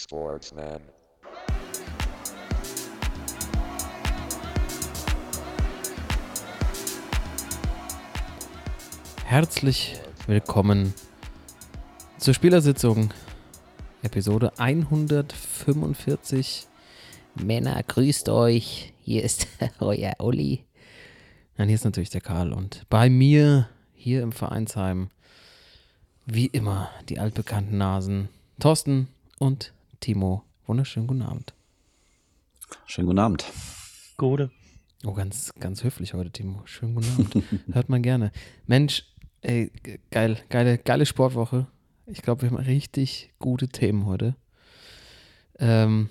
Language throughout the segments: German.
Sportsman. Herzlich willkommen zur Spielersitzung, Episode 145. Männer, grüßt euch. Hier ist euer Olli. Nein, hier ist natürlich der Karl. Und bei mir hier im Vereinsheim, wie immer, die altbekannten Nasen Thorsten und Timo. Wunderschönen guten Abend. Schönen guten Abend. Gute. Oh, ganz, ganz höflich heute, Timo. Schönen guten Abend. Hört man gerne. Mensch, ey, geil, geile, geile Sportwoche. Ich glaube, wir haben richtig gute Themen heute. Ähm,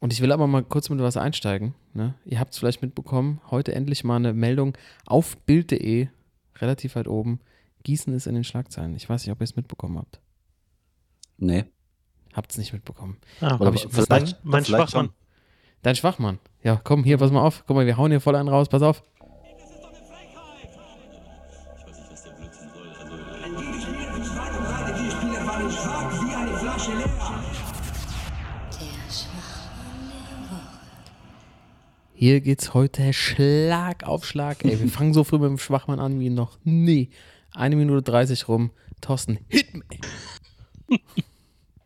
und ich will aber mal kurz mit was einsteigen. Ne? Ihr habt es vielleicht mitbekommen, heute endlich mal eine Meldung auf Bild.de, relativ weit oben. Gießen ist in den Schlagzeilen. Ich weiß nicht, ob ihr es mitbekommen habt. Nee. Habt es nicht mitbekommen. Ah, Hab ich- vielleicht, mein, mein vielleicht Schwachmann. schon. Dein Schwachmann. Ja, komm, hier, pass mal auf. Guck mal, wir hauen hier voll einen raus. Pass auf. Hier geht's heute Schlag auf Schlag. Ey, wir fangen so früh mit dem Schwachmann an wie noch nie. Eine Minute 30 rum. Thorsten, hit me.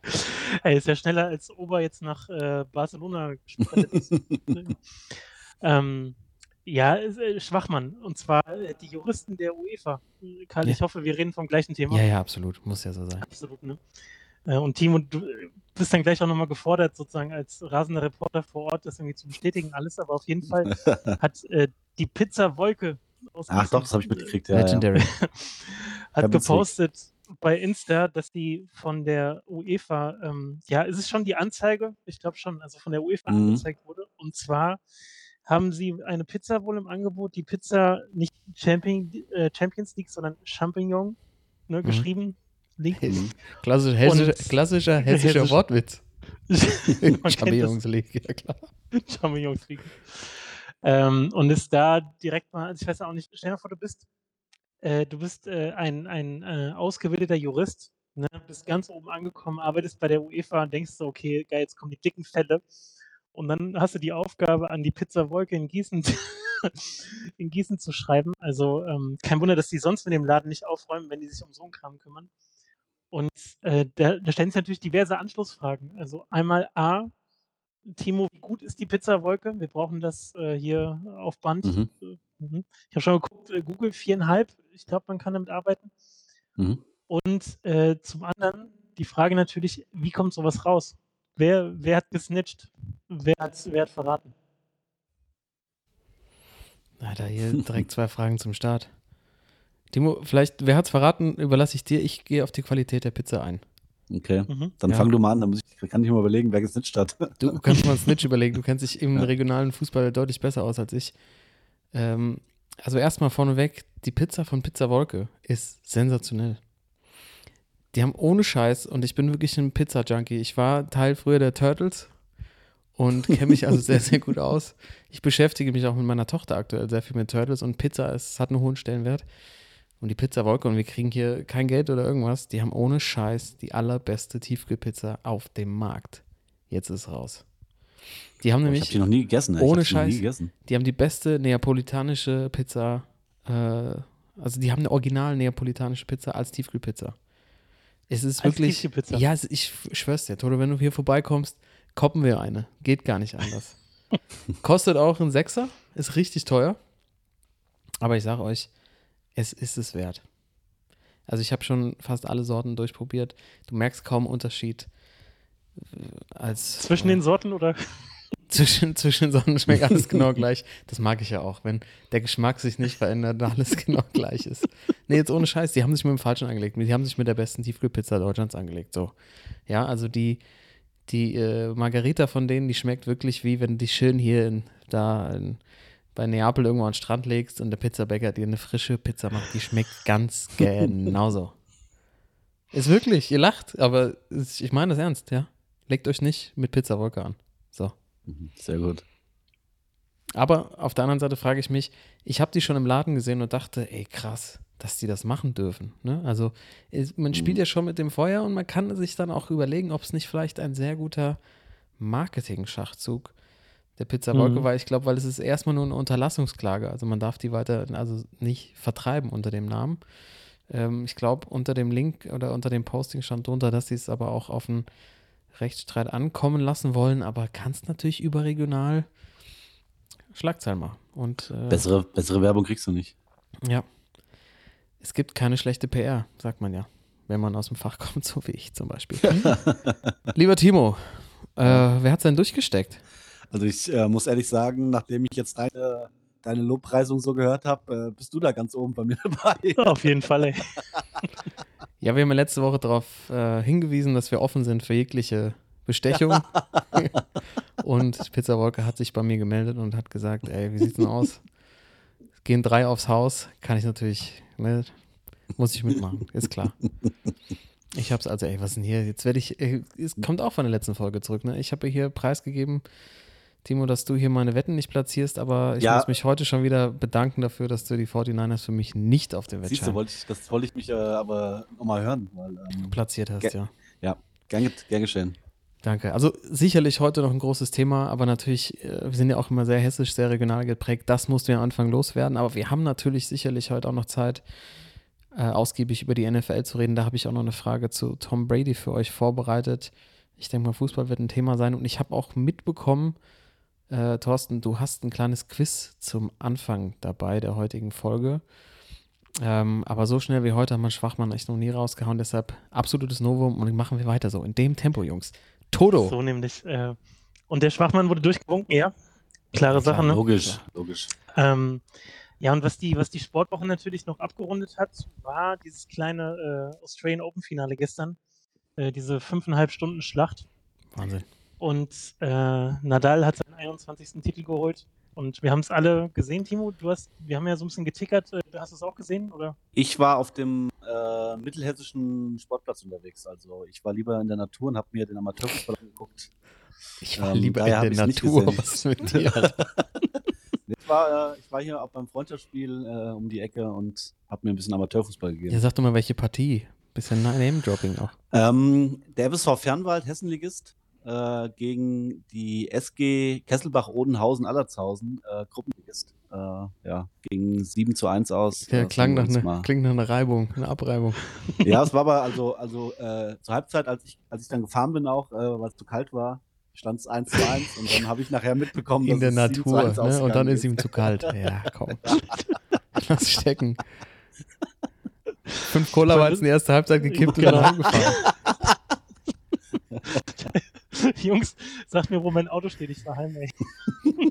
Ey, ist ja schneller als Ober jetzt nach äh, Barcelona gesprintet ist. ähm, ja, äh, Schwachmann. Und zwar äh, die Juristen der UEFA. Karl, Ja. ich hoffe, wir reden vom gleichen Thema. Ja, ja, absolut. Muss ja so sein. Absolut, ne? Äh, Und Timo, du bist dann gleich auch nochmal gefordert, sozusagen als rasender Reporter vor Ort, das irgendwie zu bestätigen, alles, aber auf jeden Fall hat äh, die Pizza Wolke aus Ach doch, das habe ich mitgekriegt. Ja, ja. Legendary. hat gepostet bei Insta, dass die von der UEFA, ähm, ja, ist es schon die Anzeige? Ich glaube schon, also von der UEFA Mhm. angezeigt wurde. Und zwar haben sie eine Pizza wohl im Angebot, die Pizza nicht Champion, äh, Champions League, sondern Champignon ne, geschrieben. League. Mhm. Klassisch, hessischer, klassischer hessischer Hessisch. Wortwitz. Champignons League, ja klar. Champignons League. Ähm, und ist da direkt mal, also ich weiß auch nicht, stell dir vor, du bist, äh, du bist äh, ein, ein äh, ausgebildeter Jurist, ne, bist ganz oben angekommen, arbeitest bei der UEFA und denkst so, okay, geil, jetzt kommen die dicken Fälle. Und dann hast du die Aufgabe, an die Pizza Wolke in Gießen, in Gießen zu schreiben. Also ähm, kein Wunder, dass die sonst mit dem Laden nicht aufräumen, wenn die sich um so einen Kram kümmern. Und äh, da, da stellen sich natürlich diverse Anschlussfragen. Also einmal A, Timo, wie gut ist die Pizzawolke? Wir brauchen das äh, hier auf Band. Mhm. Äh, mhm. Ich habe schon geguckt, äh, Google viereinhalb. Ich glaube, man kann damit arbeiten. Mhm. Und äh, zum anderen die Frage natürlich, wie kommt sowas raus? Wer, wer hat gesnitcht? Wer hat, wer hat verraten? Alter, hier direkt zwei Fragen zum Start. Timo, vielleicht, wer hat's verraten, überlasse ich dir. Ich gehe auf die Qualität der Pizza ein. Okay, Mhm. dann Ja. fang du mal an, dann muss ich, kann ich mir überlegen, wer gesnitcht hat. Du kannst mal Snitch überlegen, du kennst dich im Ja. regionalen Fußball deutlich besser aus als ich. Ähm, also erstmal vorneweg, die Pizza von Pizza Wolke ist sensationell. Die haben ohne Scheiß, und ich bin wirklich ein Pizza-Junkie. Ich war Teil früher der Turtles und kenne mich also sehr, sehr gut aus. Ich beschäftige mich auch mit meiner Tochter aktuell sehr viel mit Turtles und Pizza ist, hat einen hohen Stellenwert. Und die Pizza Wolke, und wir kriegen hier kein Geld oder irgendwas, die haben ohne Scheiß die allerbeste Tiefkühlpizza auf dem Markt. Jetzt ist raus. Die haben ich nämlich habe die noch nie gegessen. ey. ohne ich hab Scheiß. gegessen. die haben die beste neapolitanische Pizza, äh, also die haben eine original neapolitanische Pizza als Tiefkühlpizza. Es ist Als wirklich, Tiefkühlpizza? ja, ich schwör's dir, Toto, wenn du hier vorbeikommst, koppen wir eine. Geht gar nicht anders. Kostet auch ein Sechser, ist richtig teuer. Aber ich sage euch, es ist es wert. Also ich habe schon fast alle Sorten durchprobiert. Du merkst kaum Unterschied. äh, Als, Zwischen den Sorten oder? zwischen, zwischen Sonnen schmeckt alles genau gleich. Das mag ich ja auch, wenn der Geschmack sich nicht verändert und alles genau gleich ist. Nee, jetzt ohne Scheiß, die haben sich mit dem Falschen angelegt. Die haben sich mit der besten Tiefkühlpizza Deutschlands angelegt. So. Ja, also die, die äh, Margarita von denen, die schmeckt wirklich wie wenn die schön hier in, da in, bei Neapel irgendwo an den Strand legst und der Pizzabäcker dir eine frische Pizza macht. Die schmeckt ganz genauso. Ist wirklich, ihr lacht, aber es- ich meine das ernst, ja. Legt euch nicht mit Pizza Wolke an. So. Mhm, Sehr gut. Aber auf der anderen Seite frage ich mich, ich habe die schon im Laden gesehen und dachte, ey krass, dass die das machen dürfen. Ne? Also ist, man spielt Mhm. ja schon mit dem Feuer und man kann sich dann auch überlegen, ob es nicht vielleicht ein sehr guter Marketing-Schachzug der Pizza Wolke Mhm. war. Ich glaube, weil es ist erstmal nur eine Unterlassungsklage. Also man darf die weiter, also nicht vertreiben unter dem Namen. Ähm, ich glaube, unter dem Link oder unter dem Posting stand drunter, dass sie es aber auch auf einen Rechtsstreit ankommen lassen wollen, aber kannst natürlich überregional Schlagzeilen machen. Und äh, Bessere, bessere Werbung kriegst du nicht. ja. Es gibt keine schlechte PR, sagt man ja. Wenn man aus dem Fach kommt, so wie ich zum Beispiel. Lieber Timo, äh, wer hat's denn durchgesteckt? Also ich äh, muss ehrlich sagen, nachdem ich jetzt deine, deine Lobpreisung so gehört habe, äh, bist du da ganz oben bei mir dabei. Auf jeden Fall, ey. Ja, wir haben ja letzte Woche darauf äh, hingewiesen, dass wir offen sind für jegliche Bestechung. und Pizza Wolke hat sich bei mir gemeldet und hat gesagt, ey, wie sieht's denn aus? Es gehen drei aufs Haus, kann ich natürlich, ne, muss ich mitmachen, ist klar. Ich hab's also, ey, was denn hier? Jetzt werde ich, ey, es kommt auch von der letzten Folge zurück, ne? Ich habe hier preisgegeben, Timo, dass du hier meine Wetten nicht platzierst, aber ich Ja. muss mich heute schon wieder bedanken dafür, dass du die 49ers für mich nicht auf den Siehst du, Wettschein wollte ich, das wollte ich mich äh, aber nochmal hören. Weil, ähm, platziert hast, Ge- ja. gern, ge- gern geschehen. Danke. Also sicherlich heute noch ein großes Thema, aber natürlich, äh, wir sind ja auch immer sehr hessisch, sehr regional geprägt. Das musst du ja am Anfang loswerden. Aber wir haben natürlich sicherlich heute auch noch Zeit, äh, ausgiebig über die NFL zu reden. Da habe ich auch noch eine Frage zu Tom Brady für euch vorbereitet. Ich denke mal, Fußball wird ein Thema sein. Und ich habe auch mitbekommen, äh, Thorsten, du hast ein kleines Quiz zum Anfang dabei der heutigen Folge. Ähm, aber so schnell wie heute hat man Schwachmann echt noch nie rausgehauen. Deshalb absolutes Novum und machen wir weiter so. In dem Tempo, Jungs. Toto. So nämlich. Äh, und der Schwachmann wurde durchgewunken, ja. Klare Sache, ne? Logisch, logisch. Ähm, ja, und was die, was die Sportwoche natürlich noch abgerundet hat, war dieses kleine äh, Australian Open Finale gestern. Äh, diese fünfeinhalb Stunden Schlacht. Wahnsinn. Und äh, Nadal hat seinen 21. Titel geholt. Und wir haben es alle gesehen, Timo. Du hast, wir haben ja so ein bisschen getickert. Äh, hast du es auch gesehen, oder? Ich war auf dem äh, mittelhessischen Sportplatz unterwegs. Also ich war lieber in der Natur und habe mir den Amateurfußball angeguckt. Ich war Ähm, lieber in der Natur. Was mit dir? Ich war, äh, ich war hier auch beim Freundschaftsspiel äh, um die Ecke und habe mir ein bisschen Amateurfußball gegeben. Ja, sag doch mal, welche Partie. Bisschen Name-Dropping auch. Ähm, der FSV Fernwald, Hessenligist, äh, gegen die SG Kesselbach-Odenhausen-Allertshausen, äh, Gruppenligist. Äh, ja, ging 7 zu 1 aus. Der Äh, klang nach, ne, klingt nach einer Reibung, einer Abreibung. Ja, es war aber also, also äh, zur Halbzeit, als ich, als ich dann gefahren bin auch, äh, weil es zu kalt war, stand es 1 zu 1 und dann habe ich nachher mitbekommen, In der dass es 7 zu Natur. 1 Ne? Und dann ist ihm zu kalt. Ja, komm. Lass stecken. Fünf Cola in die erste Halbzeit gekippt und Genau. dann heimgefahren. Jungs, sag mir, wo mein Auto steht. Ich fahr heim, ey.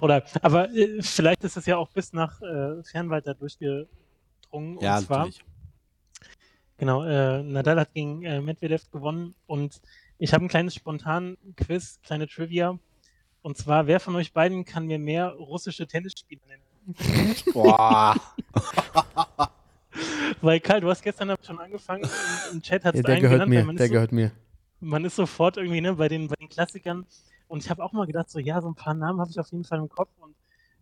Oder, aber äh, vielleicht ist es ja auch bis nach äh, Fernwald da durchgedrungen. Ja, und zwar, natürlich. genau, äh, Nadal hat gegen äh, Medvedev gewonnen und ich habe ein kleines spontan Quiz, kleine Trivia. Und zwar, wer von euch beiden kann mir mehr russische Tennisspieler nennen? Boah. Weil Karl, du hast gestern damit schon angefangen, im, im Chat hat Ja, es der einen gehört genannt, mir. man ist Der so, gehört mir. man ist sofort irgendwie ne, bei, den, bei den Klassikern. Und ich habe auch mal gedacht, so ja, so ein paar Namen habe ich auf jeden Fall im Kopf. Und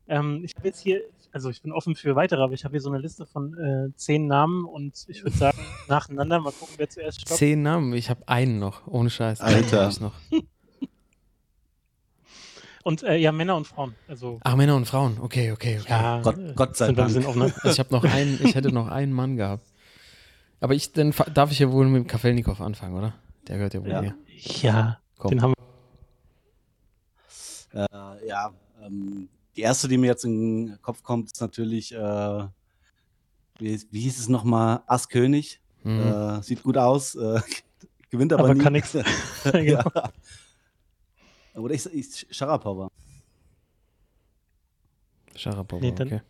ähm, ich habe jetzt hier, also ich bin offen für weitere, aber ich habe hier so eine Liste von äh, zehn Namen und ich würde sagen, nacheinander mal gucken, wer zuerst stoppt. Zehn Namen. Ich habe einen noch. Ohne Scheiß. Einen Alter. ich noch. Und äh, ja, Männer und Frauen. Also Ach, Männer und Frauen. Okay, okay, okay. ja, Gott- Gott sei sind Dank. bisschen offener. Also ich habe noch einen, ich hätte noch einen Mann gehabt. Aber ich, dann darf ich ja wohl mit dem Kafelnikow anfangen, oder? Der gehört ja wohl Ja. mir. Ja, Komm. den haben wir. Äh, ja, ähm, die erste, die mir jetzt in den Kopf kommt, ist natürlich, äh, wie, wie hieß es nochmal? Ass König. Mhm. Äh, sieht gut aus, äh, gewinnt aber, Aber nie. kann nix. Genau. ja. Oder ich, ich Sharapova. Sharapova, Nee, dann- okay.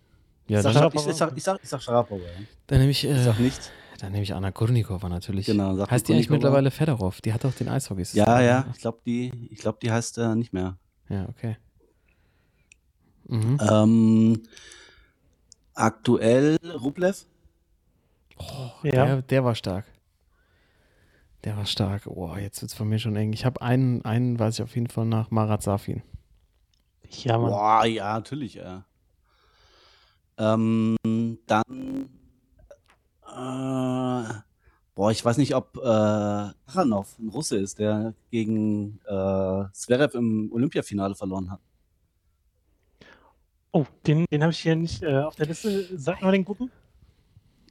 Ja, ich, dann, sag, Sharapova. ich, ich, sag, ich, sag, ich sag Sharapova. Ja. dann nehme ich, Ich äh, sag nicht. dann nehme ich Anna Kurnikova natürlich. Genau, sag heißt die eigentlich mittlerweile Fedorov? Die hat doch den Eishockey. Ja, ja, ich glaube, die, ich glaub, die heißt äh, nicht mehr. Ja, okay. Mhm. Ähm, aktuell Rublev. Ja, Der, der war stark. Der war stark. Oh, jetzt wird es von mir schon eng. Ich habe einen, einen weiß ich auf jeden Fall nach Marat Safin. ja, Mann. Boah, ja, natürlich. Ja. Ähm, dann, äh, boah, ich weiß nicht, ob äh, Kachanov ein Russe ist, der gegen äh, Zverev im Olympiafinale verloren hat. Oh, den, den habe ich hier nicht äh, auf der Liste. Sag mal den guten.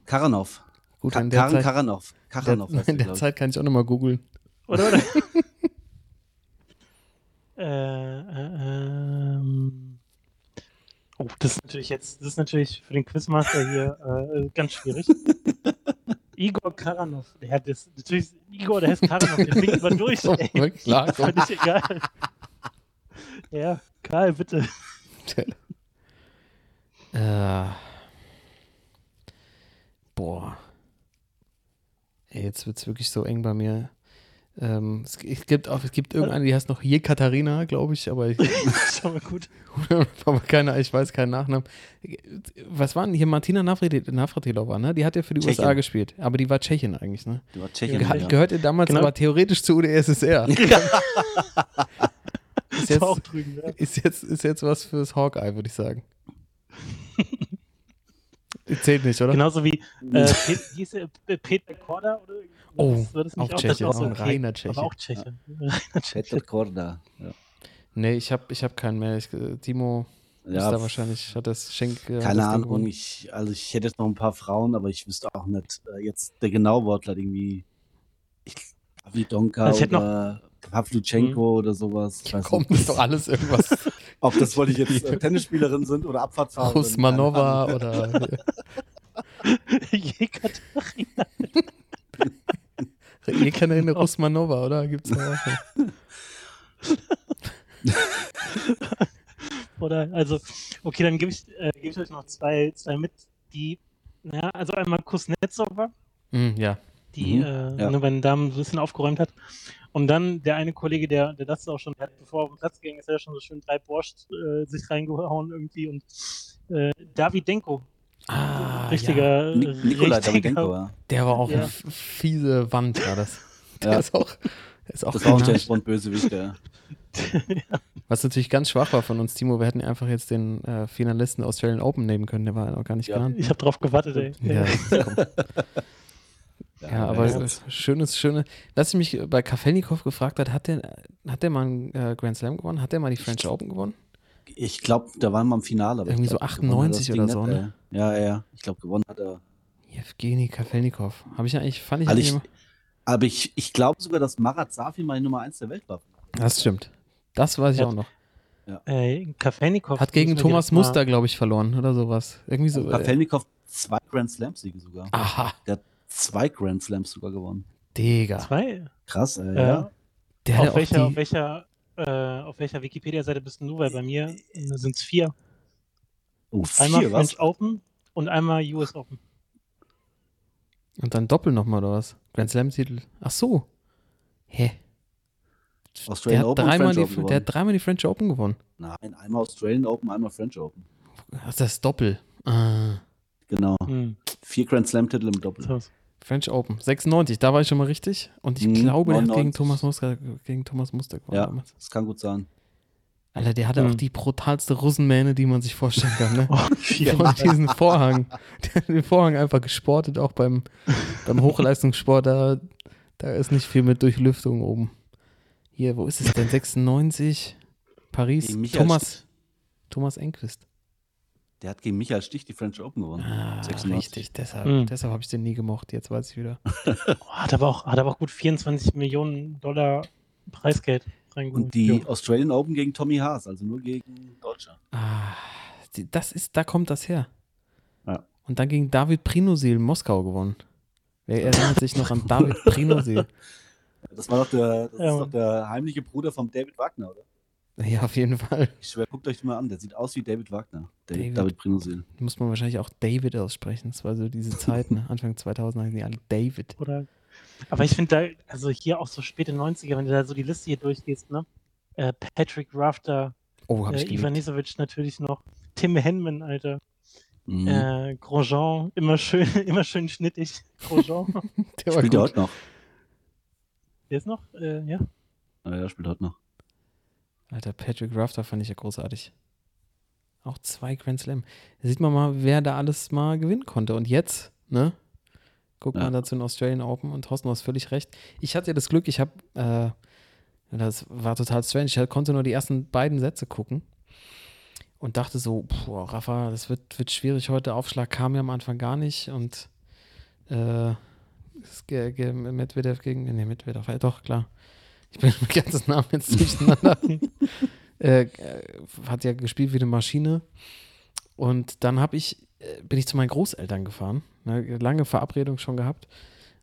Karanov. Gut, Ka in der Karen Zeit, Karanov. Kachanov der, in der ich. Zeit kann ich auch nochmal googeln. Oder, oder? äh, äh, ähm. Oh, das ist natürlich jetzt, das ist natürlich für den Quizmaster hier äh, ganz schwierig. Igor Karanov, der hat das, natürlich, Igor, der heißt Karanov, der fliegt mal durch, Oh, ey. klar, komm. Völlig egal. Ja, Karl, bitte. Äh, boah. Ey, jetzt wird es wirklich so eng bei mir. Ähm, es, es, gibt auch, es gibt irgendeine, die heißt noch Je Katharina, glaube ich, aber ich Schon mal gut. aber keine, ich weiß keinen Nachnamen. Was war denn hier? Martina Navrat- Navratilova, ne? Die hat ja für die Tschechin. USA gespielt, aber die war Tschechin eigentlich, ne? Die war Tschechin. Ge ja. Gehörte damals Genau. aber theoretisch zur UdSSR. ist, Ist jetzt, auch drüben, ja. ist, jetzt, ist jetzt was fürs Hawkeye, würde ich sagen. Zählt nicht, oder? Genauso wie äh, Pet, hieß er, P- Peter Korda oder Oh, das auch auch, Tscheche, das ist auch ein okay. reiner Tscheche. Aber auch Tscheche. Tscheche. Peter Korda. Ja. Nee, ich habe ich hab keinen mehr. Ich, äh, Timo ist Ja, da wahrscheinlich, hat das Schenk. äh, Keine das Ahnung, ich, also ich hätte jetzt noch ein paar Frauen, aber ich wüsste auch nicht, äh, jetzt der genaue Wortlaut irgendwie, ich, Pavlidonka Also ich hätte noch- oder Pavluchenko oder sowas. Komm, ist doch alles irgendwas. Ob das wollte ich jetzt äh, Tennisspielerin sind oder Abfahrtfahrerin. Keine Ahnung. oder Jekaterina. Ekaterina Rusmanova, oder? Gibt's da auch. Oder, also, okay, dann gebe ich, äh, geb ich euch noch zwei, zwei mit, die, ja, also einmal Kuznetsova, Hm, ja. die, Mhm, äh, ja. ne, bei den Damen so ein bisschen aufgeräumt hat. Und dann der eine Kollege, der, der das auch schon, hat, bevor er auf den Platz gegangen ist, hat er schon so schön drei Borscht äh, sich reingehauen irgendwie und äh, Davidenko, Ah, ja. richtiger, Ni Nikolai richtiger- Davidenko, ja. Der war auch Ja. eine fiese Wand, war das. Der Ja. ist auch, der ist auch Das war auch kein der Mensch. Bond-Bösewicht, ja. Was natürlich ganz schwach war von uns, Timo. Wir hätten einfach jetzt den äh, Finalisten Australian Open nehmen können. Der war noch gar nicht Ja. genannt. Ich habe drauf gewartet, ey. Ja, komm. ja, aber ja. äh, schönes, schöne. Was ich mich bei Kafelnikov gefragt hat, hat der, hat der mal einen äh, Grand Slam gewonnen? Hat der mal die French Open gewonnen? Ich glaube, da waren wir im Finale. aber ich Irgendwie so glaub, hat er 98 das oder so, ne? ey. Ja, ja, ich glaube, gewonnen hat er. Evgeny Kafelnikov. Habe ich eigentlich, fand ich, Also eigentlich ich, aber ich, ich glaube sogar, dass Marat Safi mal die Nummer 1 der Welt war. Das stimmt. Das weiß ich Ja. auch noch. Äh, Kafelnikov. Hat gegen Thomas Muster, glaube ich, verloren oder sowas. Irgendwie so. Äh, Kafelnikov zwei Grand Slams-Siege sogar. aha, Zwei Grand Slams sogar gewonnen. Digga. Zwei? Krass, ey. Äh, Ja. Der auf, welcher, auf die, welcher, äh, auf welcher Wikipedia-Seite bist du? Weil bei mir sind es vier. Oh, Einmal vier, was? French Open und einmal US Open. und dann Doppel nochmal oder was? Grand Slam-Titel. Ach so. Hä? Der Australian hat, Open dreimal die, Open der hat dreimal die French Open gewonnen. Nein, einmal Australian Open, einmal French Open. Ach, das ist Doppel. Ah. Genau. Hm. Vier Grand Slam-Titel im Doppel. So. French Open. 96, da war ich schon mal richtig. Und ich Mhm, glaube, er hat gegen 99. Thomas Muster, gegen Thomas Muster gewonnen Ja, damals. das kann gut sein. Alter, der hatte auch Mhm. die brutalste Russenmähne, die man sich vorstellen kann, ne? Oh, Von diesen Vorhang. Der hat den Vorhang einfach gesportet, auch beim, beim Hochleistungssport. Da, da ist nicht viel mit Durchlüftung oben. Hier, wo ist es denn? 96? Paris? Thomas. Thomas Enquist. Der hat gegen Michael Stich die French Open gewonnen. Ah, 96. richtig. Deshalb, Mhm. deshalb habe ich den nie gemocht. Jetzt weiß ich wieder. Hat, aber auch, hat aber auch gut 24 Millionen Dollar Preisgeld reingeholt. Und die Jo. Australian Open gegen Tommy Haas, also nur gegen Deutsche. Ah, das ist, da kommt das her. Ja. Und dann gegen David Prinosil Moskau gewonnen. Wer erinnert sich noch an David Prinosil? Das war doch der, das Ja, ist doch der heimliche Bruder von David Wagner, oder? Ja, auf jeden Fall. Ich schwör, guckt euch den mal an. Der sieht aus wie David Wagner. Der David. David, Prinosil. Muss man wahrscheinlich auch David aussprechen. Das war so diese Zeit, ne? Anfang 2000 heißen die alle David. Oder, aber ich finde da, also hier auch so späte 90er, wenn du da so die Liste hier durchgehst, ne? Äh, Patrick Rafter, Oh, hab ich äh, geliebt. Ivan Isovic natürlich noch, Tim Henman, Alter, Mhm. äh, Grosjean, immer schön, immer schön schnittig. Grosjean, Der war Spielt er gut. heute noch? der ist noch, äh, ja. Ja, ja, spielt heute noch. Alter, Patrick Rafter fand ich ja großartig. Auch zwei Grand Slam. Da sieht man mal, wer da alles mal gewinnen konnte. Und jetzt, ne? Guck Ja. mal dazu in Australian Open und Thorsten, du hast völlig recht. Ich hatte ja das Glück, ich habe, äh, das war total strange, ich konnte nur die ersten beiden Sätze gucken und dachte so, boah, Rafa, das wird, wird schwierig heute. Aufschlag kam ja am Anfang gar nicht und äh, Medvedev gegen, nee, Medvedev, ja, doch, klar. Ich bin mit ganzen Namen jetzt durcheinander. äh, hat ja gespielt wie eine Maschine. Und dann habe ich, äh, bin ich zu meinen Großeltern gefahren. Ne, lange Verabredung schon gehabt.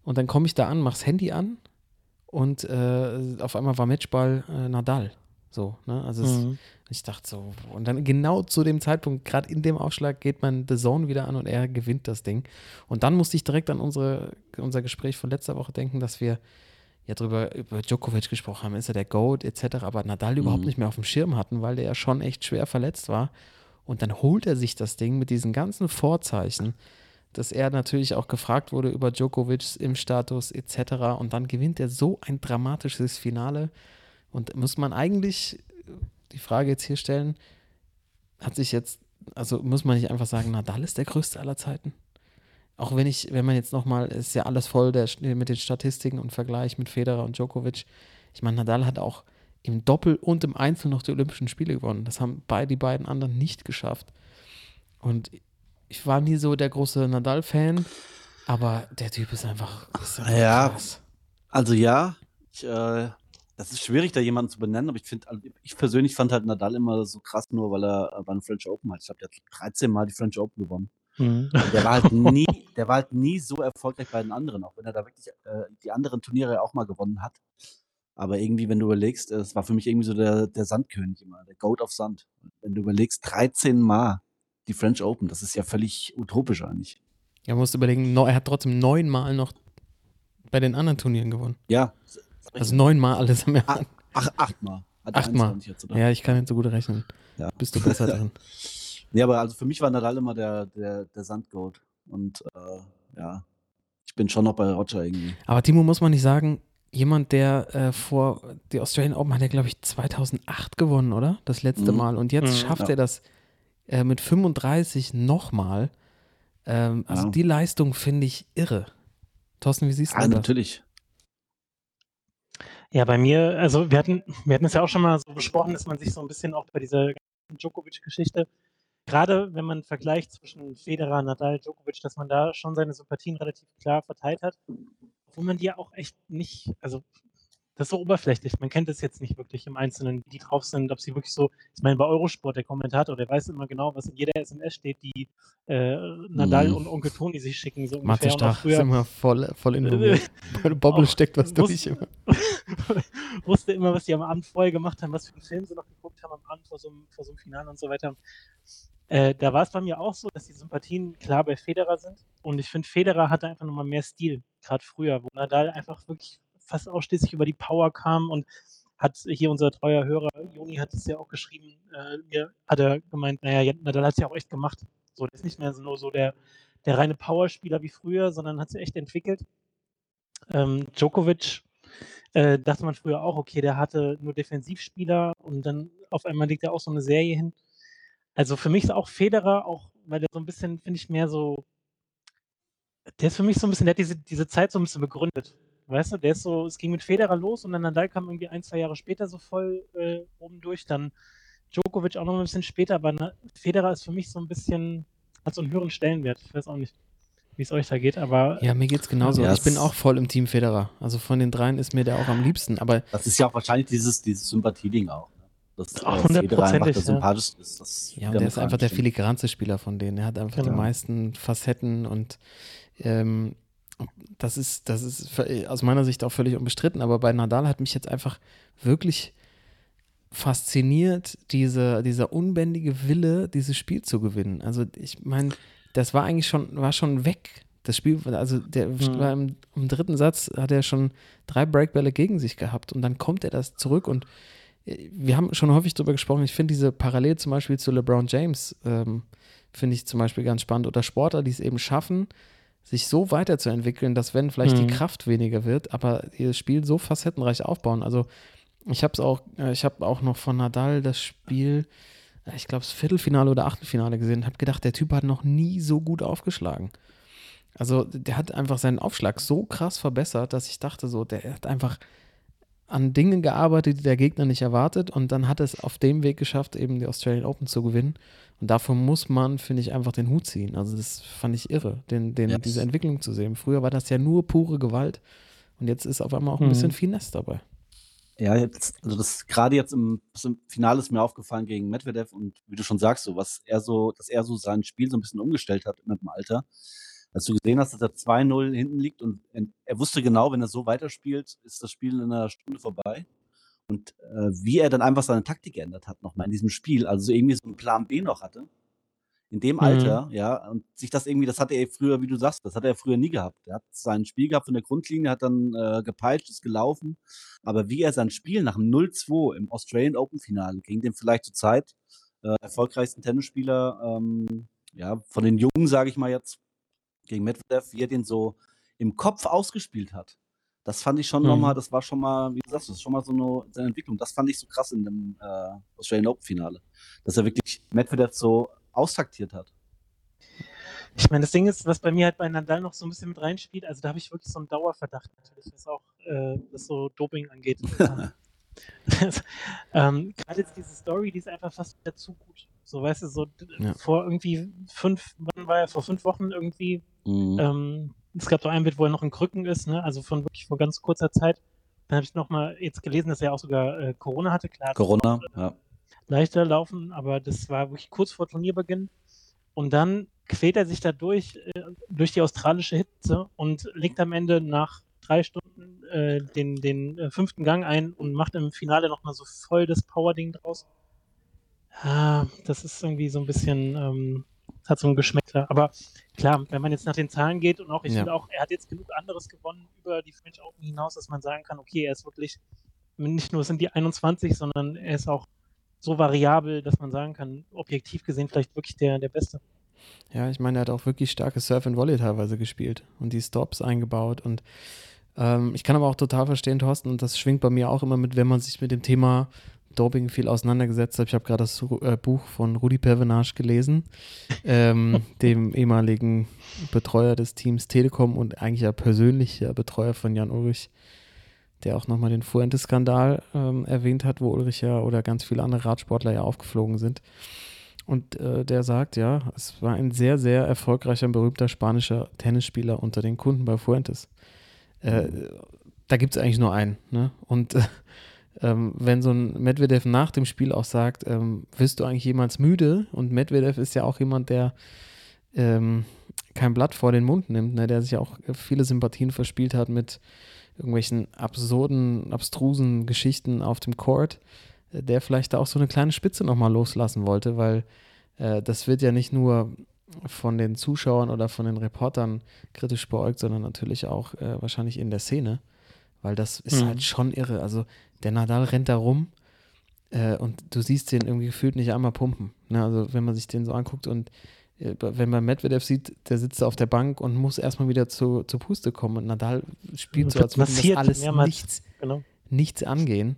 Und dann komme ich da an, mach's Handy an und äh, auf einmal war Matchball äh, Nadal. So, ne? Also es, Mhm. ich dachte so, und dann genau zu dem Zeitpunkt, gerade in dem Aufschlag, geht man The Zone wieder an und er gewinnt das Ding. Und dann musste ich direkt an unsere, unser Gespräch von letzter Woche denken, dass wir ja drüber über Djokovic gesprochen haben, ist er der Goat etc., aber Nadal überhaupt Mhm. nicht mehr auf dem Schirm hatten, weil der ja schon echt schwer verletzt war. Und dann holt er sich das Ding mit diesen ganzen Vorzeichen, dass er natürlich auch gefragt wurde über Djokovic im Status etc. Und dann gewinnt er so ein dramatisches Finale. Und muss man eigentlich äh, die Frage jetzt hier stellen, hat sich jetzt, also muss man nicht einfach sagen, Nadal ist der größte aller Zeiten? Auch wenn ich, wenn man jetzt nochmal, ist ja alles voll der, mit den Statistiken und Vergleich mit Federer und Djokovic. Ich meine, Nadal hat auch im Doppel und im Einzel noch die Olympischen Spiele gewonnen. Das haben beide, die beiden anderen nicht geschafft. Und ich war nie so der große Nadal-Fan, aber der Typ ist einfach, ist einfach Ja. krass. Also ja, ich, äh, das ist schwierig, da jemanden zu benennen, aber ich finde, also ich persönlich fand halt Nadal immer so krass, nur weil er äh, beim French Open hat. Ich glaube, der hat 13 Mal die French Open gewonnen. Mhm. Der war halt nie, der war halt nie so erfolgreich bei den anderen, auch wenn er da wirklich äh, die anderen Turniere ja auch mal gewonnen hat. Aber irgendwie, wenn du überlegst, äh, es war für mich irgendwie so der, der Sandkönig immer, der Goat of Sand. Und wenn du überlegst, 13 Mal die French Open, das ist ja völlig utopisch eigentlich. Er musste überlegen, neu- er hat trotzdem neunmal noch bei den anderen Turnieren gewonnen. Ja. Also neunmal alles am Jahr. Ah, ach, achtmal. Hat er Achtmal. 21 jetzt, oder? Ja, ich kann nicht so gut rechnen. Ja. Bist du besser drin. Nee, aber also für mich war Nadal immer der, der, der Sandgoat. Und äh, ja, ich bin schon noch bei Roger irgendwie. Aber Timo, muss man nicht sagen, jemand, der äh, vor, die Australian Open hat er, glaube ich, 2008 gewonnen, oder? Das letzte Mhm. Mal. Und jetzt Mhm. schafft Ja. er das äh, mit 35 nochmal. Ähm, also Ja. die Leistung finde ich irre. Thorsten, wie siehst du Ah, das? natürlich. Ja, bei mir, also wir hatten, wir hatten es ja auch schon mal so besprochen, dass man sich so ein bisschen auch bei dieser ganzen Djokovic-Geschichte, gerade wenn man vergleicht zwischen Federer, Nadal, Djokovic, dass man da schon seine Sympathien relativ klar verteilt hat, obwohl man die ja auch echt nicht, also das ist so oberflächlich. Man kennt es jetzt nicht wirklich im Einzelnen, wie die drauf sind, ob sie wirklich so, ich meine, bei Eurosport, der Kommentator, der weiß immer genau, was in jeder SMS steht, die äh, Nadal Mhm. und Onkel Toni sich schicken, so Mathe Stach ist früher, immer voll, voll. Bei der Bobble Auch steckt was durch immer. wusste immer, was die am Abend vorher gemacht haben, was für einen Film sie noch geguckt haben am Abend vor so einem, vor so einem Finale und so weiter. Äh, da war es bei mir auch so, dass die Sympathien klar bei Federer sind. Und ich finde, Federer hatte einfach nochmal mehr Stil, gerade früher, wo Nadal einfach wirklich fast ausschließlich über die Power kam und hat hier unser treuer Hörer, Joni hat es ja auch geschrieben, äh, mir hat er gemeint, naja, Nadal hat es ja auch echt gemacht. So, der ist nicht mehr nur so der, der reine Powerspieler wie früher, sondern hat sich echt entwickelt. Ähm, Djokovic, äh, dachte man früher auch, okay, der hatte nur Defensivspieler und dann auf einmal legt er auch so eine Serie hin. Also für mich ist auch Federer, auch weil der so ein bisschen, finde ich, mehr so, der ist für mich so ein bisschen, der hat diese, diese Zeit so ein bisschen begründet. Weißt du, der ist so, es ging mit Federer los und dann Nadal kam irgendwie ein, zwei Jahre später so voll äh, oben durch, dann Djokovic auch noch ein bisschen später, aber na, Federer ist für mich so ein bisschen, hat so einen höheren Stellenwert. Ich weiß auch nicht, wie es euch da geht, aber Ja, mir geht's genauso. Ja, ich bin es- auch voll im Team Federer. Also von den dreien ist mir der auch am liebsten. Aber Das ist ja auch wahrscheinlich dieses, dieses Sympathieding auch. Dass äh, Ach, Federer einfach hundertprozentig, der ja. sympathischste ist. Das ja, und der ist einfach der filigranste Spieler von denen. Er hat einfach die Genau. meisten Facetten und ähm, das ist, das ist aus meiner Sicht auch völlig unbestritten. Aber bei Nadal hat mich jetzt einfach wirklich fasziniert, diese, dieser unbändige Wille, dieses Spiel zu gewinnen. Also ich meine, das war eigentlich schon, war schon weg. Das Spiel, also der Mhm. war im, im dritten Satz hat er schon drei Breakbälle gegen sich gehabt und dann kommt er das zurück und wir haben schon häufig darüber gesprochen, ich finde diese Parallel zum Beispiel zu LeBron James, ähm, finde ich zum Beispiel ganz spannend. Oder Sportler, die es eben schaffen, sich so weiterzuentwickeln, dass wenn vielleicht Mhm. die Kraft weniger wird, aber ihr Spiel so facettenreich aufbauen. Also ich habe es auch, äh, ich habe auch noch von Nadal das Spiel äh, ich glaube, das Viertelfinale oder Achtelfinale gesehen und habe gedacht, der Typ hat noch nie so gut aufgeschlagen. Also der hat einfach seinen Aufschlag so krass verbessert, dass ich dachte so, der hat einfach an Dingen gearbeitet, die der Gegner nicht erwartet und dann hat es auf dem Weg geschafft, eben die Australian Open zu gewinnen. Und davor muss man, finde ich, einfach den Hut ziehen. Also das fand ich irre, den, den, Ja. diese Entwicklung zu sehen. Früher war das ja nur pure Gewalt und jetzt ist auf einmal auch ein Mhm. bisschen Finesse dabei. Ja, jetzt, also das gerade jetzt im, im Finale ist mir aufgefallen gegen Medvedev und wie du schon sagst, so was er so, dass er so sein Spiel so ein bisschen umgestellt hat mit dem Alter. Als du gesehen hast, dass er 2-0 hinten liegt und er, wusste genau, wenn er so weiterspielt, ist das Spiel in einer Stunde vorbei. Und äh, wie er dann einfach seine Taktik geändert hat, nochmal in diesem Spiel, also so irgendwie so einen Plan B noch hatte. In dem Mhm. Alter, ja, und sich das irgendwie, das hatte er früher, wie du sagst, das hat er früher nie gehabt. Er hat sein Spiel gehabt von der Grundlinie, hat dann äh, gepeitscht, ist gelaufen. Aber wie er sein Spiel nach dem 0-2 im Australian Open Finale gegen den vielleicht zur Zeit äh, erfolgreichsten Tennisspieler, ähm, ja, von den Jungen, sage ich mal jetzt, gegen Medvedev, wie er den so im Kopf ausgespielt hat. Das fand ich schon Mhm. nochmal, das war schon mal, wie du sagst, das ist schon mal so eine, seine Entwicklung. Das fand ich so krass in dem äh, Australian Open Finale. Dass er wirklich Medvedev so austaktiert hat. Ich meine, das Ding ist, was bei mir halt bei Nadal noch so ein bisschen mit reinspielt, also da habe ich wirklich so einen Dauerverdacht natürlich, was auch äh, was so Doping angeht. Ähm, Gerade jetzt diese Story, die ist einfach fast wieder zu gut. So, weißt du, so Ja. vor irgendwie fünf, wann war er, vor fünf Wochen irgendwie, Mhm. ähm, es gab so ein Bild, wo er noch in Krücken ist, ne? also von wirklich vor ganz kurzer Zeit. Dann habe ich nochmal jetzt gelesen, dass er auch sogar äh, Corona hatte, klar. Corona, noch, äh, ja. leichter laufen, aber das war wirklich kurz vor Turnierbeginn. Und dann quält er sich da durch, äh, durch die australische Hitze und legt am Ende nach drei Stunden äh, den, den äh, fünften Gang ein und macht im Finale nochmal so voll das Power-Ding draus. Ah, das ist irgendwie so ein bisschen, ähm, hat so ein Geschmäckler. Aber klar, wenn man jetzt nach den Zahlen geht und auch, ich Ja. finde auch, er hat jetzt genug anderes gewonnen über die French Open hinaus, dass man sagen kann, okay, er ist wirklich, nicht nur sind die 21, sondern er ist auch so variabel, dass man sagen kann, objektiv gesehen vielleicht wirklich der, der Beste. Ja, ich meine, er hat auch wirklich starkes Surf and Volley teilweise gespielt und die Stops eingebaut. Und ähm, ich kann aber auch total verstehen, Thorsten, und das schwingt bei mir auch immer mit, wenn man sich mit dem Thema Doping viel auseinandergesetzt hat. Ich habe gerade das äh, Buch von Rudi Pervenage gelesen, ähm, dem ehemaligen Betreuer des Teams Telekom und eigentlich ja persönlicher Betreuer von Jan Ulrich, der auch nochmal den Fuentes-Skandal ähm, erwähnt hat, wo Ulrich ja oder ganz viele andere Radsportler ja aufgeflogen sind. Und äh, der sagt, ja, es war ein sehr, sehr erfolgreicher und berühmter spanischer Tennisspieler unter den Kunden bei Fuentes. Äh, da gibt es eigentlich nur einen. Ne? Und äh, ähm, wenn so ein Medvedev nach dem Spiel auch sagt, ähm, wirst du eigentlich jemals müde? Und Medvedev ist ja auch jemand, der ähm, kein Blatt vor den Mund nimmt, ne? der sich auch viele Sympathien verspielt hat mit irgendwelchen absurden, abstrusen Geschichten auf dem Court, äh, der vielleicht da auch so eine kleine Spitze nochmal loslassen wollte, weil äh, das wird ja nicht nur von den Zuschauern oder von den Reportern kritisch beäugt, sondern natürlich auch äh, wahrscheinlich in der Szene, weil das ist Mhm. halt schon irre. Also der Nadal rennt da rum äh, und du siehst den irgendwie gefühlt nicht einmal pumpen. Ne? Also wenn man sich den so anguckt und äh, wenn man Medvedev sieht, der sitzt auf der Bank und muss erstmal wieder zu, zur Puste kommen und Nadal spielt so, als würde das alles mehrmals. nichts, Genau. nichts angehen.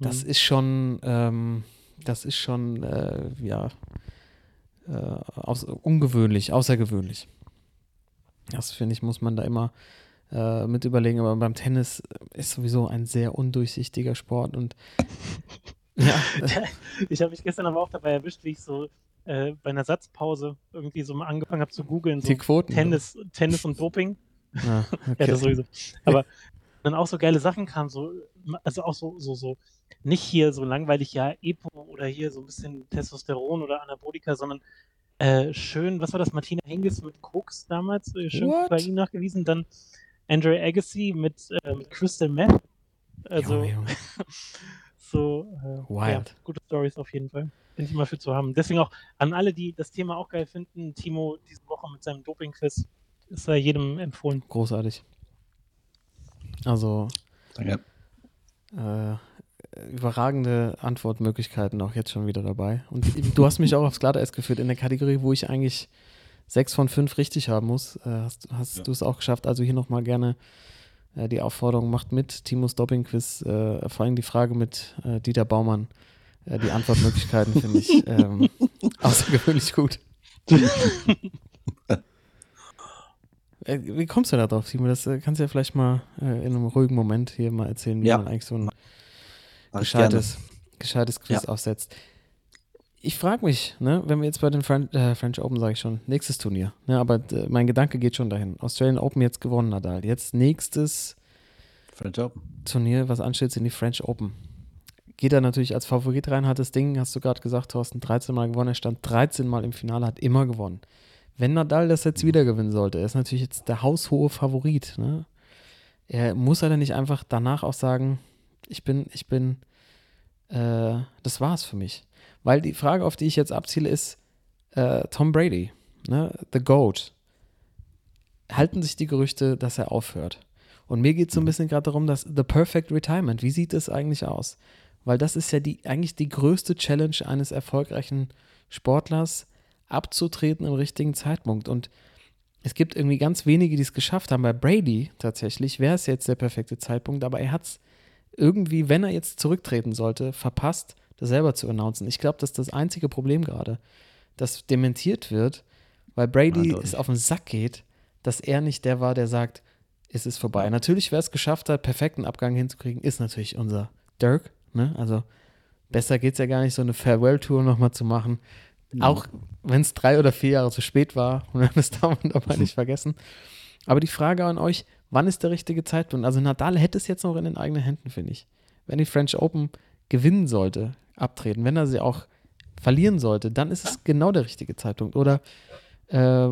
Das Mhm. ist schon, ähm, das ist schon, äh, ja, äh, aus, ungewöhnlich, außergewöhnlich. Das finde ich, muss man da immer äh, mit überlegen. Aber beim Tennis ist sowieso ein sehr undurchsichtiger Sport und ja, Ich habe mich gestern aber auch dabei erwischt, wie ich so äh, bei einer Satzpause irgendwie so mal angefangen habe zu googeln, so die Quoten. Tennis, Tennis und Doping. Ja, Ja, okay. das sowieso. Aber dann auch so geile Sachen kamen, so, also auch so, so, so, nicht hier so langweilig, ja, Epo oder hier so ein bisschen Testosteron oder Anabolika, sondern äh, schön, was war das, Martina Hingis mit Koks damals, äh, schön What? bei ihm nachgewiesen, dann Andre Agassi mit, äh, mit Crystal Meth. Also, Junge, Junge. so, äh, ja, Wild. gute Stories auf jeden Fall. Bin ich immer für zu haben. Deswegen auch an alle, die das Thema auch geil finden, Timo diese Woche mit seinem Doping-Quiz, ist sei jedem empfohlen. Großartig. Also Danke. äh, überragende Antwortmöglichkeiten auch jetzt schon wieder dabei. Und du hast mich auch aufs Glatteis geführt in der Kategorie, wo ich eigentlich sechs von fünf richtig haben muss. Äh, hast hast Ja. du es auch geschafft? Also hier nochmal gerne äh, die Aufforderung, macht mit. Timos Doping-Quiz, äh, vor allem die Frage mit äh, Dieter Baumann Ja, die Antwortmöglichkeiten finde ich ähm, außergewöhnlich gut. Äh, wie kommst du da drauf, Simon? Das äh, kannst du ja vielleicht mal äh, in einem ruhigen Moment hier mal erzählen, wie Ja. man eigentlich so ein gescheites, gescheites Quiz Ja. aufsetzt. Ich frage mich, ne, wenn wir jetzt bei den French, äh, French Open, sage ich schon, nächstes Turnier, ne, aber äh, mein Gedanke geht schon dahin. Australian Open jetzt gewonnen, Nadal. Jetzt nächstes French Open. Turnier, was ansteht, sind die French Open. Geht er natürlich als Favorit rein, hat das Ding, hast du gerade gesagt, Thorsten, 13 Mal gewonnen. Er stand 13 Mal im Finale, hat immer gewonnen. Wenn Nadal das jetzt wieder gewinnen sollte, er ist natürlich jetzt der haushohe Favorit. Ne? Er muss er denn nicht einfach danach auch sagen, ich bin, ich bin, äh, das war's für mich. Weil die Frage, auf die ich jetzt abziele, ist äh, Tom Brady, ne? The GOAT. Halten sich die Gerüchte, dass er aufhört? Und mir geht es so ein bisschen gerade darum, dass The Perfect Retirement, wie sieht es eigentlich aus? Weil das ist ja die, eigentlich die größte Challenge eines erfolgreichen Sportlers, abzutreten im richtigen Zeitpunkt. Und es gibt irgendwie ganz wenige, die es geschafft haben. Bei Brady tatsächlich wäre es jetzt der perfekte Zeitpunkt, aber er hat es irgendwie, wenn er jetzt zurücktreten sollte, verpasst, das selber zu announcen. Ich glaube, das ist das einzige Problem gerade, das dementiert wird, weil Brady es auf den Sack geht, dass er nicht der war, der sagt, es ist vorbei. Natürlich, wer es geschafft hat, perfekten Abgang hinzukriegen, ist natürlich unser Dirk. Ne? Also besser geht es ja gar nicht, so eine Farewell-Tour nochmal zu machen. Auch wenn es drei oder vier Jahre zu spät war. Und das darf man dabei nicht vergessen. Aber die Frage an euch, wann ist der richtige Zeitpunkt? Also Nadal hätte es jetzt noch in den eigenen Händen, finde ich. Wenn die French Open gewinnen sollte, abtreten, wenn er sie auch verlieren sollte, dann ist es genau der richtige Zeitpunkt. Oder äh,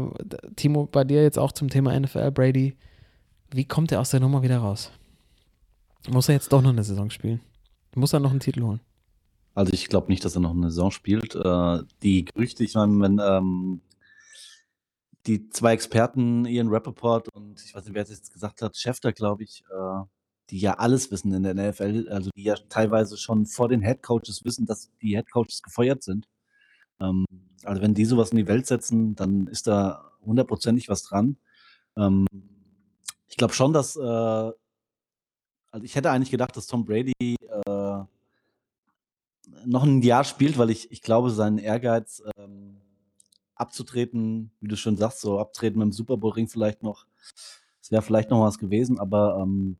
Timo, bei dir jetzt auch zum Thema NFL, Brady, wie kommt er aus der Nummer wieder raus? Muss er jetzt doch noch eine Saison spielen? Muss er noch einen Titel holen? Also ich glaube nicht, dass er noch eine Saison spielt. Äh, die Gerüchte, ich meine, wenn ähm, die zwei Experten, Ian Rappaport und ich weiß nicht, wer es jetzt gesagt hat, Schäfter, glaube ich, äh, die ja alles wissen in der NFL, also die ja teilweise schon vor den Headcoaches wissen, dass die Headcoaches gefeuert sind. Ähm, also wenn die sowas in die Welt setzen, dann ist da hundertprozentig was dran. Ähm, ich glaube schon, dass, äh, also ich hätte eigentlich gedacht, dass Tom Brady äh, noch ein Jahr spielt, weil ich, ich glaube, sein Ehrgeiz ähm, abzutreten, wie du schon sagst, so abtreten mit dem Super Bowl Ring vielleicht noch, das wäre vielleicht noch was gewesen, aber ähm,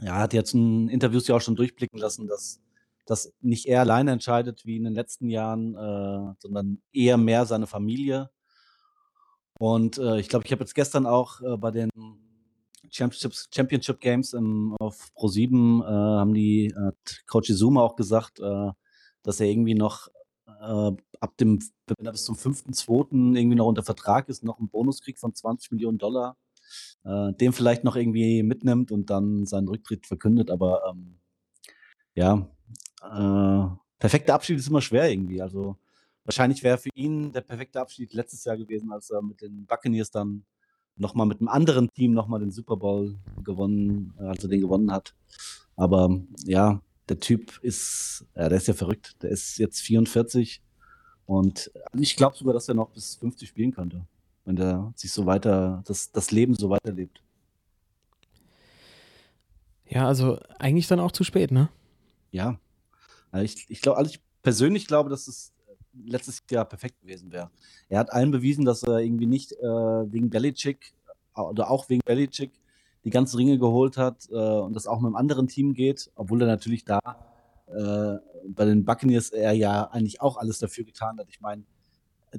ja, er hat jetzt in Interviews ja auch schon durchblicken lassen, dass dass nicht er alleine entscheidet wie in den letzten Jahren, äh, sondern eher mehr seine Familie. Und äh, ich glaube, ich habe jetzt gestern auch äh, bei den Championships, Championship Games im, auf Pro7 äh, haben die Coach Izuma auch gesagt, äh, dass er irgendwie noch äh, ab dem, wenn er bis zum 5.2. irgendwie noch unter Vertrag ist, noch einen Bonus kriegt von 20 Millionen Dollar, äh, den vielleicht noch irgendwie mitnimmt und dann seinen Rücktritt verkündet. Aber ähm, ja, äh, perfekter Abschied ist immer schwer irgendwie. Also wahrscheinlich wäre für ihn der perfekte Abschied letztes Jahr gewesen, als er mit den Buccaneers dann nochmal mit einem anderen Team nochmal den Super Bowl gewonnen, äh, also den gewonnen hat. Aber ja, der Typ ist, ja, der ist ja verrückt. Der ist jetzt 44 und ich glaube sogar, dass er noch bis 50 spielen könnte, wenn der sich so weiter, das, das Leben so weiterlebt. Ja, also eigentlich dann auch zu spät, ne? Ja. Also ich ich glaube, also ich persönlich glaube, dass es letztes Jahr perfekt gewesen wäre. Er hat allen bewiesen, dass er irgendwie nicht äh, wegen Belichick oder auch wegen Belichick die ganzen Ringe geholt hat äh, und das auch mit einem anderen Team geht, obwohl er natürlich da äh, bei den Buccaneers er ja eigentlich auch alles dafür getan hat. Ich meine,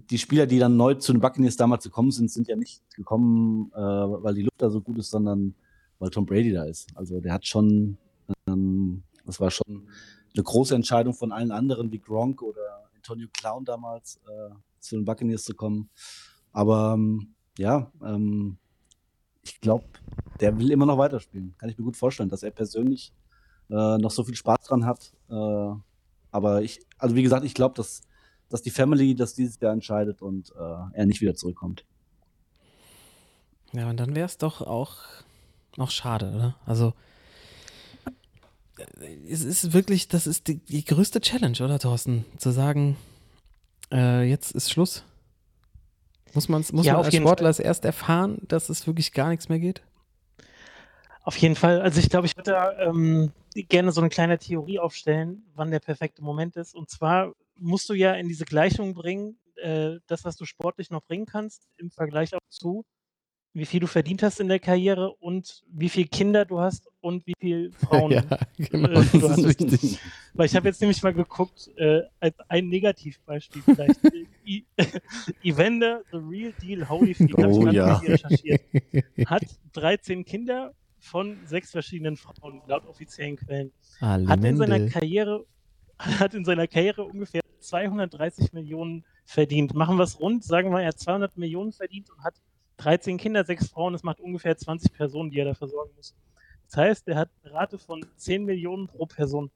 die Spieler, die dann neu zu den Buccaneers damals gekommen sind, sind ja nicht gekommen, äh, weil die Luft da so gut ist, sondern weil Tom Brady da ist. Also der hat schon, ähm, das war schon eine große Entscheidung von allen anderen wie Gronk oder Antonio Clown damals äh, zu den Buccaneers zu kommen. Aber ähm, ja, ähm, ich glaube, der will immer noch weiterspielen. Kann ich mir gut vorstellen, dass er persönlich äh, noch so viel Spaß dran hat. Äh, aber ich, also wie gesagt, ich glaube, dass, dass die Family das dieses Jahr entscheidet und äh, er nicht wieder zurückkommt. Ja, und dann wäre es doch auch noch schade, oder? Also, äh, es ist wirklich, das ist die, die größte Challenge, oder Thorsten? Zu sagen, äh, jetzt ist Schluss. Muss, man's, muss Ja, man auf als Sportler erst erfahren, dass es wirklich gar nichts mehr geht? Auf jeden Fall. Also ich glaube, ich hatte da ähm, gerne so eine kleine Theorie aufstellen, wann der perfekte Moment ist. Und zwar musst du ja in diese Gleichung bringen, äh, das, was du sportlich noch bringen kannst, im Vergleich auch zu, wie viel du verdient hast in der Karriere und wie viele Kinder du hast und wie viele Frauen ja, genau, äh, du hast. wichtig. Weil ich habe jetzt nämlich mal geguckt, äh, als ein Negativbeispiel vielleicht. Evander, The Real Deal habe ich Oh, ja. recherchiert, hat 13 Kinder von sechs verschiedenen Frauen, laut offiziellen Quellen. Hat in seiner. Karriere hat in seiner Karriere ungefähr 230 Millionen verdient. Machen wir es rund, sagen wir, er hat 200 Millionen verdient und hat 13 Kinder, sechs Frauen, das macht ungefähr 20 Personen, die er da versorgen muss. Das heißt, er hat eine Rate von 10 Millionen pro Person.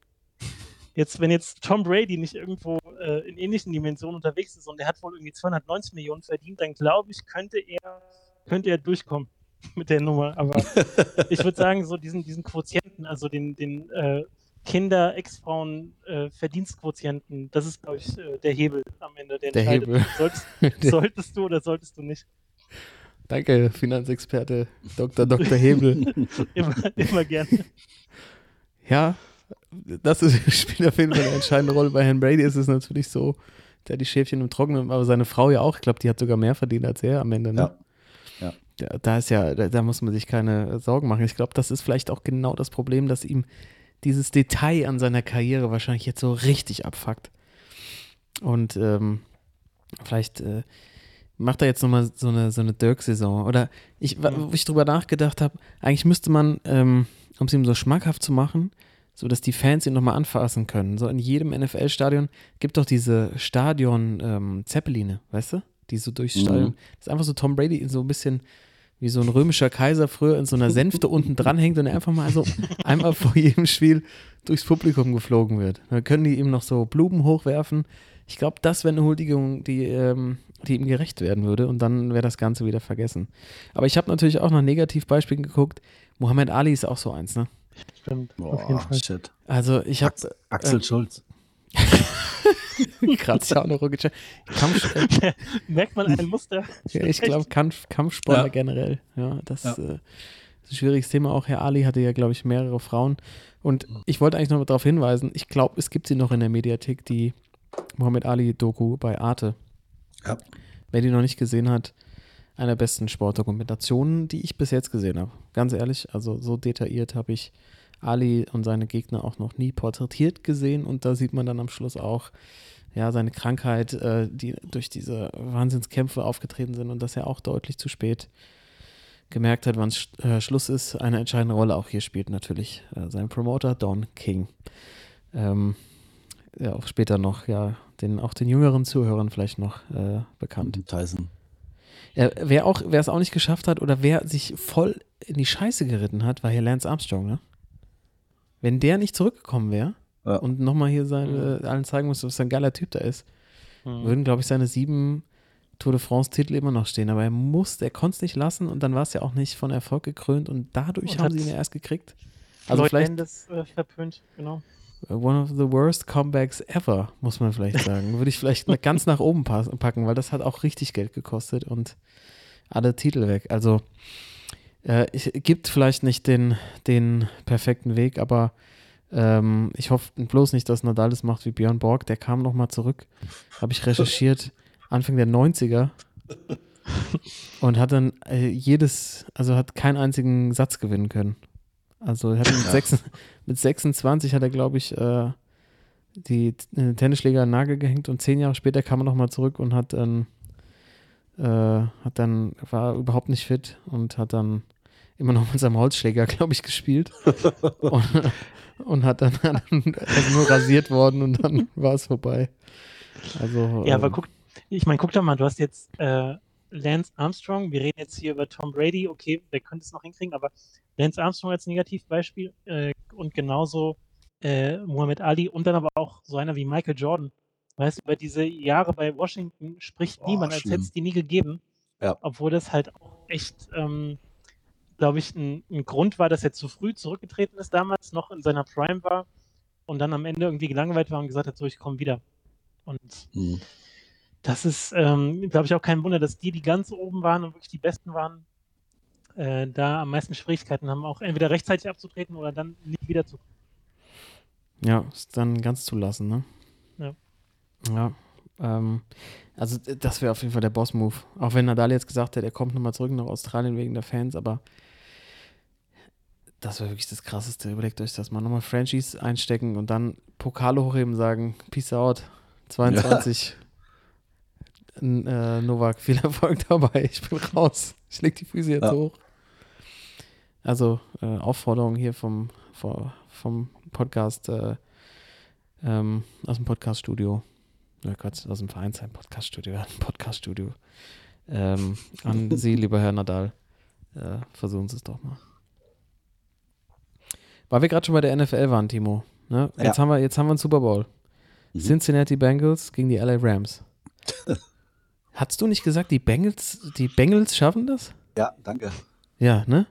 Jetzt, wenn jetzt Tom Brady nicht irgendwo äh, in ähnlichen Dimensionen unterwegs ist und er hat wohl irgendwie 290 Millionen verdient, dann glaube ich, könnte er, könnte er durchkommen mit der Nummer. Aber ich würde sagen, so diesen, diesen Quotienten, also den, den äh, Kinder, Ex-Frauen, äh, Verdienstquotienten, das ist, glaube ich, äh, der Hebel am Ende, der, Der entscheidet, Hebel. Solltest, solltest du oder solltest du nicht. Danke, Finanzexperte Dr. Dr. Hebel. Immer, immer gerne. Ja, das ist, spielt auf jeden Fall eine entscheidende Rolle. Bei Herrn Brady ist es natürlich so, der hat die Schäfchen im Trockenen, aber seine Frau ja auch. Ich glaube, die hat sogar mehr verdient als er am Ende. Ne? Ja. Da, ist ja, da, da muss man sich keine Sorgen machen. Ich glaube, das ist vielleicht auch genau das Problem, dass ihm dieses Detail an seiner Karriere wahrscheinlich jetzt so richtig abfuckt. Und ähm, vielleicht äh, macht er jetzt nochmal so eine, so eine Dirk-Saison. Oder ich, wa- wo ich drüber nachgedacht habe, eigentlich müsste man, ähm, um es ihm so schmackhaft zu machen, so dass die Fans ihn nochmal anfassen können. So in jedem NFL-Stadion gibt doch diese Stadion-Zeppeline, weißt du? Die so durchs Mhm. Das ist einfach so Tom Brady so ein bisschen wie so ein römischer Kaiser früher in so einer Sänfte unten dran hängt und er einfach mal so einmal vor jedem Spiel durchs Publikum geflogen wird. Dann können die ihm noch so Blumen hochwerfen. Ich glaube, das wäre eine Huldigung, die, ähm, die ihm gerecht werden würde und dann wäre das Ganze wieder vergessen. Aber ich habe natürlich auch nach Negativbeispielen geguckt. Muhammad Ali ist auch so eins, ne? Stimmt, auf jeden Boah, Fall. shit. Also ich habe Axel, Axel Schulz. noch Rückenschein. Kampf, Merkt man ein Muster? ja, ich glaube Kampf, Kampfsportler Ja. generell. Ja, das Ja. Äh, ist ein schwieriges Thema. Auch Herr Ali hatte ja, glaube ich, mehrere Frauen. Und ich wollte eigentlich noch mal darauf hinweisen, ich glaube, es gibt sie noch in der Mediathek, die Muhammad Ali-Doku bei Arte. Ja. Wer die noch nicht gesehen hat, einer der besten Sportdokumentationen, die ich bis jetzt gesehen habe. Ganz ehrlich, also so detailliert habe ich Ali und seine Gegner auch noch nie porträtiert gesehen und da sieht man dann am Schluss auch, ja, seine Krankheit, äh, die durch diese Wahnsinnskämpfe aufgetreten sind und dass er auch deutlich zu spät gemerkt hat, wann Sch äh, Schluss ist. Eine entscheidende Rolle auch hier spielt natürlich äh, sein Promoter Don King. Ähm, ja, auch später noch, ja, den, auch den jüngeren Zuhörern vielleicht noch äh, bekannt. Tyson. Ja, wer auch, wer es auch nicht geschafft hat oder wer sich voll in die Scheiße geritten hat, war hier Lance Armstrong, ne? Wenn der nicht zurückgekommen wäre Ja. und nochmal hier seine, allen zeigen muss, was für ein geiler Typ da ist, Hm. würden, glaube ich, seine sieben Tour de France-Titel immer noch stehen. Aber er musste, er konnte es nicht lassen und dann war es ja auch nicht von Erfolg gekrönt und dadurch Und haben hat sie ihn ja erst gekriegt. Also Lloyd vielleicht Landis äh, verpönt, genau. one of the worst comebacks ever, muss man vielleicht sagen. Würde ich vielleicht ganz nach oben packen, weil das hat auch richtig Geld gekostet und alle Titel weg. Also äh, es gibt vielleicht nicht den, den perfekten Weg, aber ähm, ich hoffe bloß nicht, dass Nadal das macht wie Björn Borg. Der kam nochmal zurück, habe ich recherchiert, Anfang der 90er und hat dann äh, jedes, also hat keinen einzigen Satz gewinnen können. Also hat mit, Ja. sechs, mit 26 hat er, glaube ich, äh, die äh, Tennisschläger an den Nagel gehängt und zehn Jahre später kam er nochmal zurück und hat dann, äh, hat dann, war überhaupt nicht fit und hat dann immer noch mit seinem Holzschläger, glaube ich, gespielt. und, und hat dann, hat dann also nur rasiert worden und dann war es vorbei. Also, Ja, aber ähm, guck, ich meine, guck doch mal, du hast jetzt äh, Lance Armstrong, wir reden jetzt hier über Tom Brady, okay, der könnte es noch hinkriegen, aber Lance Armstrong als Negativbeispiel äh, und genauso äh, Muhammad Ali und dann aber auch so einer wie Michael Jordan. Weißt du, über diese Jahre bei Washington spricht Oh, niemand, als hätte es die nie gegeben. Ja. Obwohl das halt auch echt, ähm, glaube ich, ein, ein Grund war, dass er zu früh zurückgetreten ist damals, noch in seiner Prime war und dann am Ende irgendwie gelangweilt war und gesagt hat, so, ich komme wieder. Und Mhm. das ist, ähm, glaube ich, auch kein Wunder, dass die, die ganz oben waren und wirklich die Besten waren, äh, da am meisten Schwierigkeiten haben, auch entweder rechtzeitig abzutreten oder dann nicht wiederzukommen. Ja, ist dann ganz zulassen, ne? Ja. Ja. Ähm, also d- das wäre auf jeden Fall der Boss-Move. Auch wenn Nadal jetzt gesagt hat, er kommt nochmal zurück nach Australien wegen der Fans, aber das wäre wirklich das Krasseste. Überlegt euch das mal. Nochmal Franchise einstecken und dann Pokale hochheben, sagen, Peace out, 22. N- Äh, Novak, viel Erfolg dabei. Ich bin raus. Ich leg die Füße jetzt Ja. hoch. Also äh, Aufforderung hier vom, vom, vom Podcast, äh, ähm, aus dem Podcaststudio. Oh Gott, aus dem Vereinsheim Podcaststudio, ein Podcaststudio. Ähm, an Sie, lieber Herr Nadal. Äh, versuchen Sie es doch mal. Weil wir gerade schon bei der NFL waren, Timo. Ne? Jetzt, Ja. haben wir, jetzt haben wir einen Super Bowl. Mhm. Cincinnati Bengals gegen die LA Rams. Hattest du nicht gesagt, die Bengals, die Bengals schaffen das? Ja, danke. Ja, ne?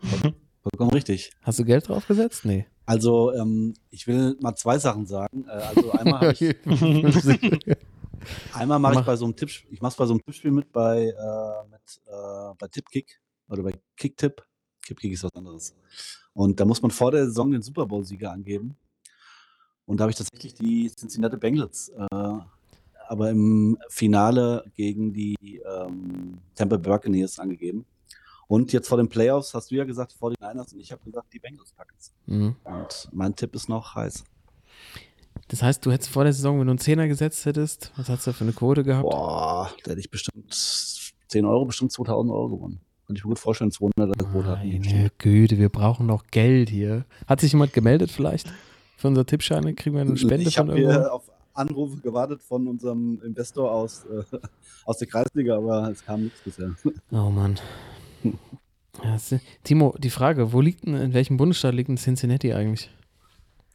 Vollkommen richtig. Hast du Geld drauf gesetzt? Nee. Also, ähm, ich will mal zwei Sachen sagen. Äh, also einmal, hab ich, einmal mache Mach. ich bei so einem Tipp, ich mache bei so einem Tippspiel mit bei, äh, mit, äh, bei Tippkick oder bei Kicktipp. Kickkick ist was anderes. Und da muss man vor der Saison den Super Bowl-Sieger angeben. Und da habe ich tatsächlich die Cincinnati Bengals, äh, aber im Finale gegen die ähm, Tampa Buccaneers angegeben. Und jetzt vor den Playoffs hast du ja gesagt, vor den Niners und ich habe gesagt, die Bengals packen es. Mhm. Und mein Tipp ist noch heiß. Das heißt, du hättest vor der Saison, wenn du einen Zehner gesetzt hättest, was hast du für eine Quote gehabt? Boah, da hätte ich bestimmt 10 Euro, bestimmt 2000 Euro gewonnen. Könnte ich mir gut vorstellen, 200 Quote hatten Güte, wir brauchen noch Geld hier. Hat sich jemand gemeldet vielleicht? Für unser Tippscheine kriegen wir eine Spende ich von habe irgendwo? hier auf Anrufe gewartet von unserem Investor aus, äh, aus der Kreisliga, aber es kam nichts bisher. Oh Mann. Ja, Timo, die Frage, wo liegt denn, in welchem Bundesstaat liegt denn Cincinnati eigentlich?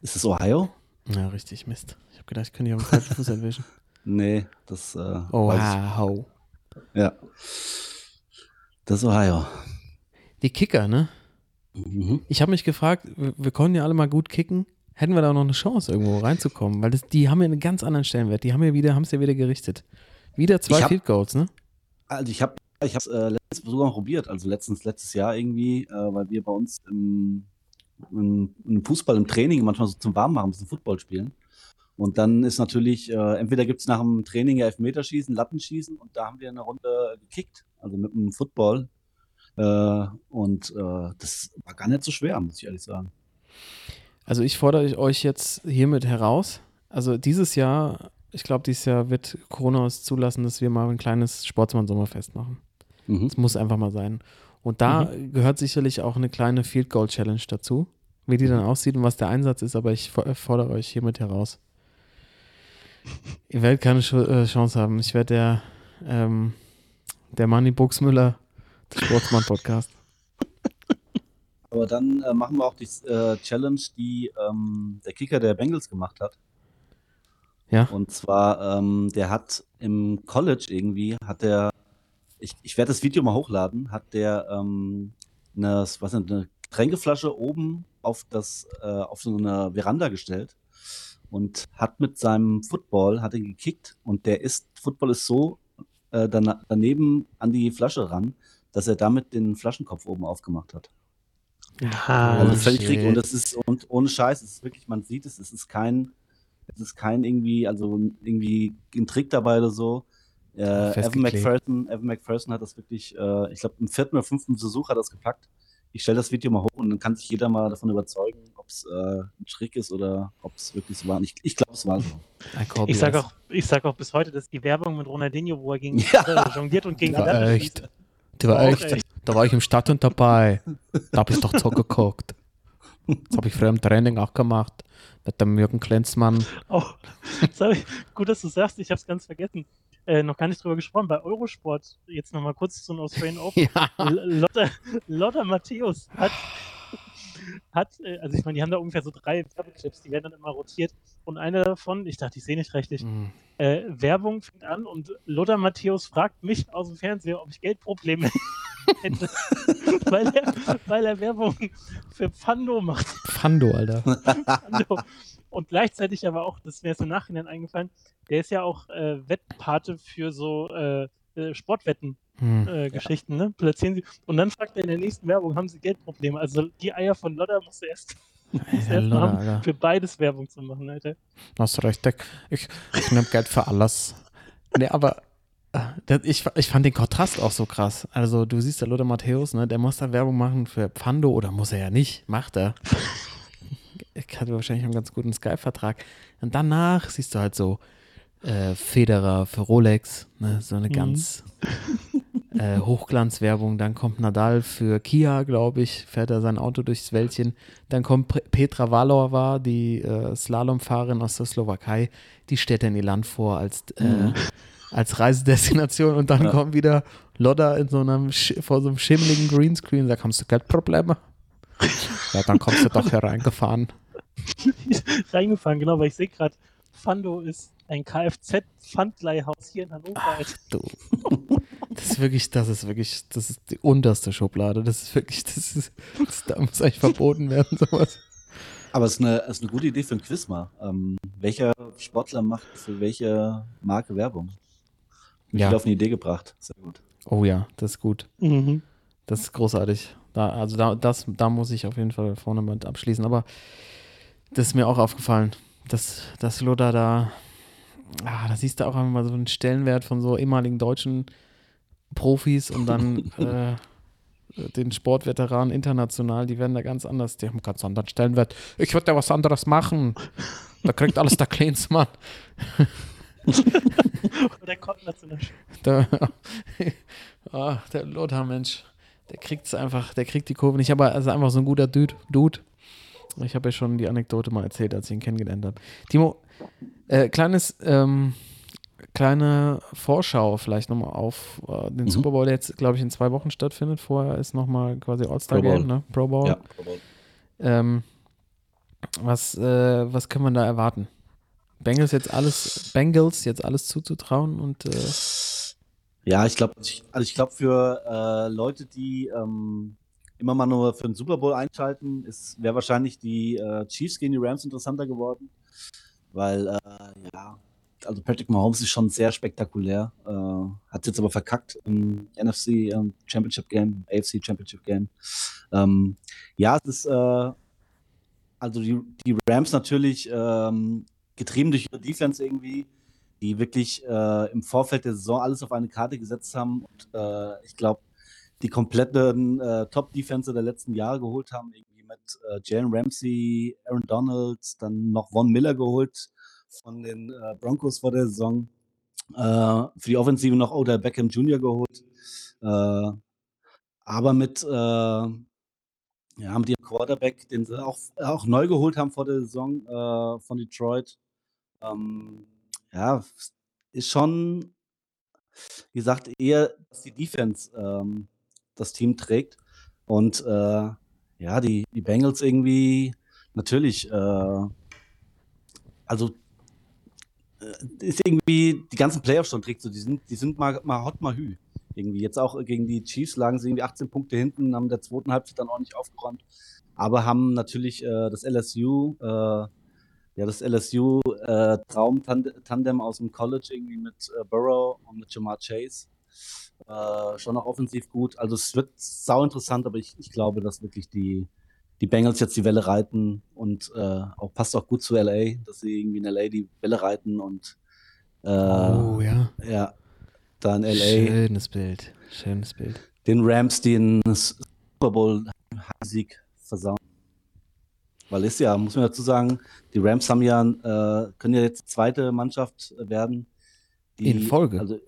Ist es Ohio? Ja, richtig, Mist. Ich habe gedacht, ich könnte dich auf den falschen Fuß erwischen. Nee, das äh, Oh, wow. Ja. Das Ohio. Die Kicker, ne? Mhm. Ich habe mich gefragt, wir, wir konnten ja alle mal gut kicken. Hätten wir da noch eine Chance, irgendwo reinzukommen? Weil das, die haben ja einen ganz anderen Stellenwert. Die haben ja wieder, haben es ja wieder gerichtet. Wieder zwei hab- Field Goals, ne? Also ich habe ich habe es äh, letztens sogar probiert, also letztens letztes Jahr irgendwie, äh, weil wir bei uns im, im, im Fußball im Training manchmal so zum Warmmachen ein bisschen Football spielen. Und dann ist natürlich, äh, entweder gibt es nach dem Training ja Elfmeterschießen, Lattenschießen und da haben wir eine Runde gekickt, also mit dem Football. Äh, und äh, das war gar nicht so schwer, muss ich ehrlich sagen. Also ich fordere euch jetzt hiermit heraus. Also dieses Jahr, ich glaube, dieses Jahr wird Corona es zulassen, dass wir mal ein kleines Sportsmann-Sommerfest machen. Mhm. Das muss einfach mal sein. Und da gehört sicherlich auch eine kleine Field Goal Challenge dazu, wie die dann aussieht und was der Einsatz ist, aber ich for- fordere euch hiermit heraus. Ihr werdet keine äh, Chance haben. Ich werde der, ähm, der Manni Buxmüller des Sportsmann-Podcast. Aber dann äh, machen wir auch die äh, Challenge, die ähm, der Kicker der Bengals gemacht hat. Ja. Und zwar, ähm, der hat im College irgendwie, hat der, ich, ich werde das Video mal hochladen, hat der ähm, eine, was ist, eine Getränkeflasche oben auf, das, äh, auf so eine Veranda gestellt und hat mit seinem Football, hat er gekickt und der ist, Football ist so äh, daneben an die Flasche ran, dass er damit den Flaschenkopf oben aufgemacht hat. Ah, Also das ist völlig krieg und das ist und ohne Scheiß, es ist wirklich, man sieht es, es ist kein, es ist kein irgendwie, also irgendwie ein Trick dabei oder so. Äh, Evan Festgeklebt. McPherson, Evan McPherson hat das wirklich, äh, ich glaube im vierten oder fünften Versuch hat er das gepackt. Ich stelle das Video mal hoch und dann kann sich jeder mal davon überzeugen, ob es äh, ein Trick ist oder ob es wirklich so war. Ich, ich glaube, es war so. Ich sag, BS. auch, ich sag auch bis heute, dass die Werbung mit Ronaldinho, wo er gegen Ja. äh, jongliert und gegen Die war die echt. Der war Auch echt. echt. Da war ich im Stadion dabei. Da habe ich doch zugeguckt. Das habe ich früher im Training auch gemacht. Mit dem Jürgen Klenzmann. Oh, sorry, gut, dass du sagst, ich habe es ganz vergessen. Äh, noch gar nicht drüber gesprochen. Bei Eurosport, jetzt nochmal kurz zum Australian Open. Ja. Lotta, Lotta Matthäus hat, hat äh, also ich meine, die haben da ungefähr so drei Werbeclips, die werden dann immer rotiert. Und einer davon, ich dachte, ich sehe nicht richtig, Hm. äh, Werbung fängt an und Lothar Matthäus fragt mich aus dem Fernseher, ob ich Geldprobleme hätte, weil er, weil er Werbung für Pfando macht. Pfando, Alter. Pfando. Und gleichzeitig aber auch, das wäre jetzt im Nachhinein eingefallen, der ist ja auch äh, Wettpate für so äh, äh, Sportwetten. Hm. Äh, Geschichten, ne? Platzieren sie. Und dann fragt er in der nächsten Werbung, haben sie Geldprobleme? Also die Eier von Lodder musst du erst Muss erst mal haben, für beides Werbung zu machen, Alter. Hast recht, ich, ich nehme Geld für alles. Nee, aber äh, ich, ich fand den Kontrast auch so krass. Also, du siehst da Lothar Matthäus, ne, der muss da Werbung machen für Pfando oder muss er ja nicht, macht er. Ich hatte wahrscheinlich einen ganz guten Sky-Vertrag. Und danach siehst du halt so äh, Federer für Rolex, ne, so eine mhm. ganz äh, Hochglanzwerbung. Dann kommt Nadal für Kia, glaube ich, fährt er sein Auto durchs Wäldchen. Dann kommt Petra Valova, die äh, Slalomfahrerin aus der Slowakei, die stellt dann ihr Land vor als, äh, mhm. als Reisedestination. Und dann ja. kommt wieder Lodda in so einem, vor so einem schimmligen Greenscreen, da kommst du Geldprobleme. ja, dann kommst du doch hier reingefahren. reingefahren, genau, weil ich sehe gerade, Fando ist ein Kfz-Pfandleihhaus hier in Hannover. Ach, du. Das ist wirklich, das ist wirklich, das ist die unterste Schublade. Das ist wirklich, das ist, das, da muss eigentlich verboten werden, sowas. Aber es ist eine, ist eine gute Idee für ein Quiz mal. Ähm, welcher Sportler macht für welche Marke Werbung? Mich ja. auf eine Idee gebracht. Sehr gut. Oh ja, das ist gut. Mhm. Das ist großartig. Da, also da, das, da muss ich auf jeden Fall vorne mit abschließen. Aber das ist mir auch aufgefallen, dass, dass Lothar da ah, da siehst du auch einmal so einen Stellenwert von so ehemaligen deutschen Profis und dann äh, den Sportveteranen international, die werden da ganz anders, die haben ganz anderen Stellenwert. Ich würde da was anderes machen. Da kriegt alles der Klinsmann. der kommt dazu. Der, oh, der Lothar, Mensch, der kriegt es einfach, der kriegt die Kurve nicht, aber er ist einfach so ein guter Dude. Dude. Ich habe ja schon die Anekdote mal erzählt, als ich ihn kennengelernt habe. Timo, äh, kleines, ähm, kleine Vorschau vielleicht nochmal auf äh, den mhm. Super Bowl, der jetzt, glaube ich, in zwei Wochen stattfindet. Vorher ist nochmal quasi All-Star-Game, ne? Pro Bowl. Ja, Pro Bowl. Ähm, was, äh, was kann man da erwarten? Bengals jetzt alles, Bengals jetzt alles zuzutrauen und äh ja, ich glaube, also ich glaube für äh, Leute, die ähm, immer mal nur für den Super Bowl einschalten, wäre wahrscheinlich die äh, Chiefs gegen die Rams interessanter geworden weil, äh, ja, also Patrick Mahomes ist schon sehr spektakulär. Äh, hat jetzt aber verkackt im NFC ähm, Championship Game, AFC Championship Game. Ähm, ja, es ist, äh, also die, die Rams natürlich ähm, getrieben durch ihre Defense irgendwie, die wirklich äh, im Vorfeld der Saison alles auf eine Karte gesetzt haben und äh, ich glaube, die kompletten äh, Top-Defense der letzten Jahre geholt haben, irgendwie mit äh, Jalen Ramsey, Aaron Donalds, dann noch Von Miller geholt von den äh, Broncos vor der Saison. Äh, für die Offensive noch Odell Beckham Jr. geholt. Äh, aber mit, äh, ja, mit ihrem Quarterback, den sie auch, auch neu geholt haben vor der Saison von Detroit. Ähm, ja, ist schon, wie gesagt, eher, dass die Defense ähm, das Team trägt. Und äh, ja, die, die Bengals irgendwie natürlich, äh, also äh, ist irgendwie die ganzen Playoffs schon trägt so, die sind, die sind mal, mal hot, mal hü. Irgendwie jetzt auch gegen die Chiefs lagen sie irgendwie 18 Punkte hinten, haben der zweiten Halbzeit dann auch nicht aufgeräumt, aber haben natürlich äh, das LSU, äh, ja, das LSU äh, Traum-Tandem aus dem College irgendwie mit äh, Burrow und mit Jamar Chase. Äh, schon auch offensiv gut. Also es wird sau interessant, aber ich, ich glaube, dass wirklich die, die Bengals jetzt die Welle reiten und äh, auch passt auch gut zu LA, dass sie irgendwie in LA die Welle reiten und äh, oh ja. Ja, da in LA. Schönes Bild, schönes Bild. Den Rams den Super Bowl Sieg versauen. Weil ist ja, muss man dazu sagen, die Rams haben ja, äh, können ja jetzt zweite Mannschaft werden. Die, in Folge. Also,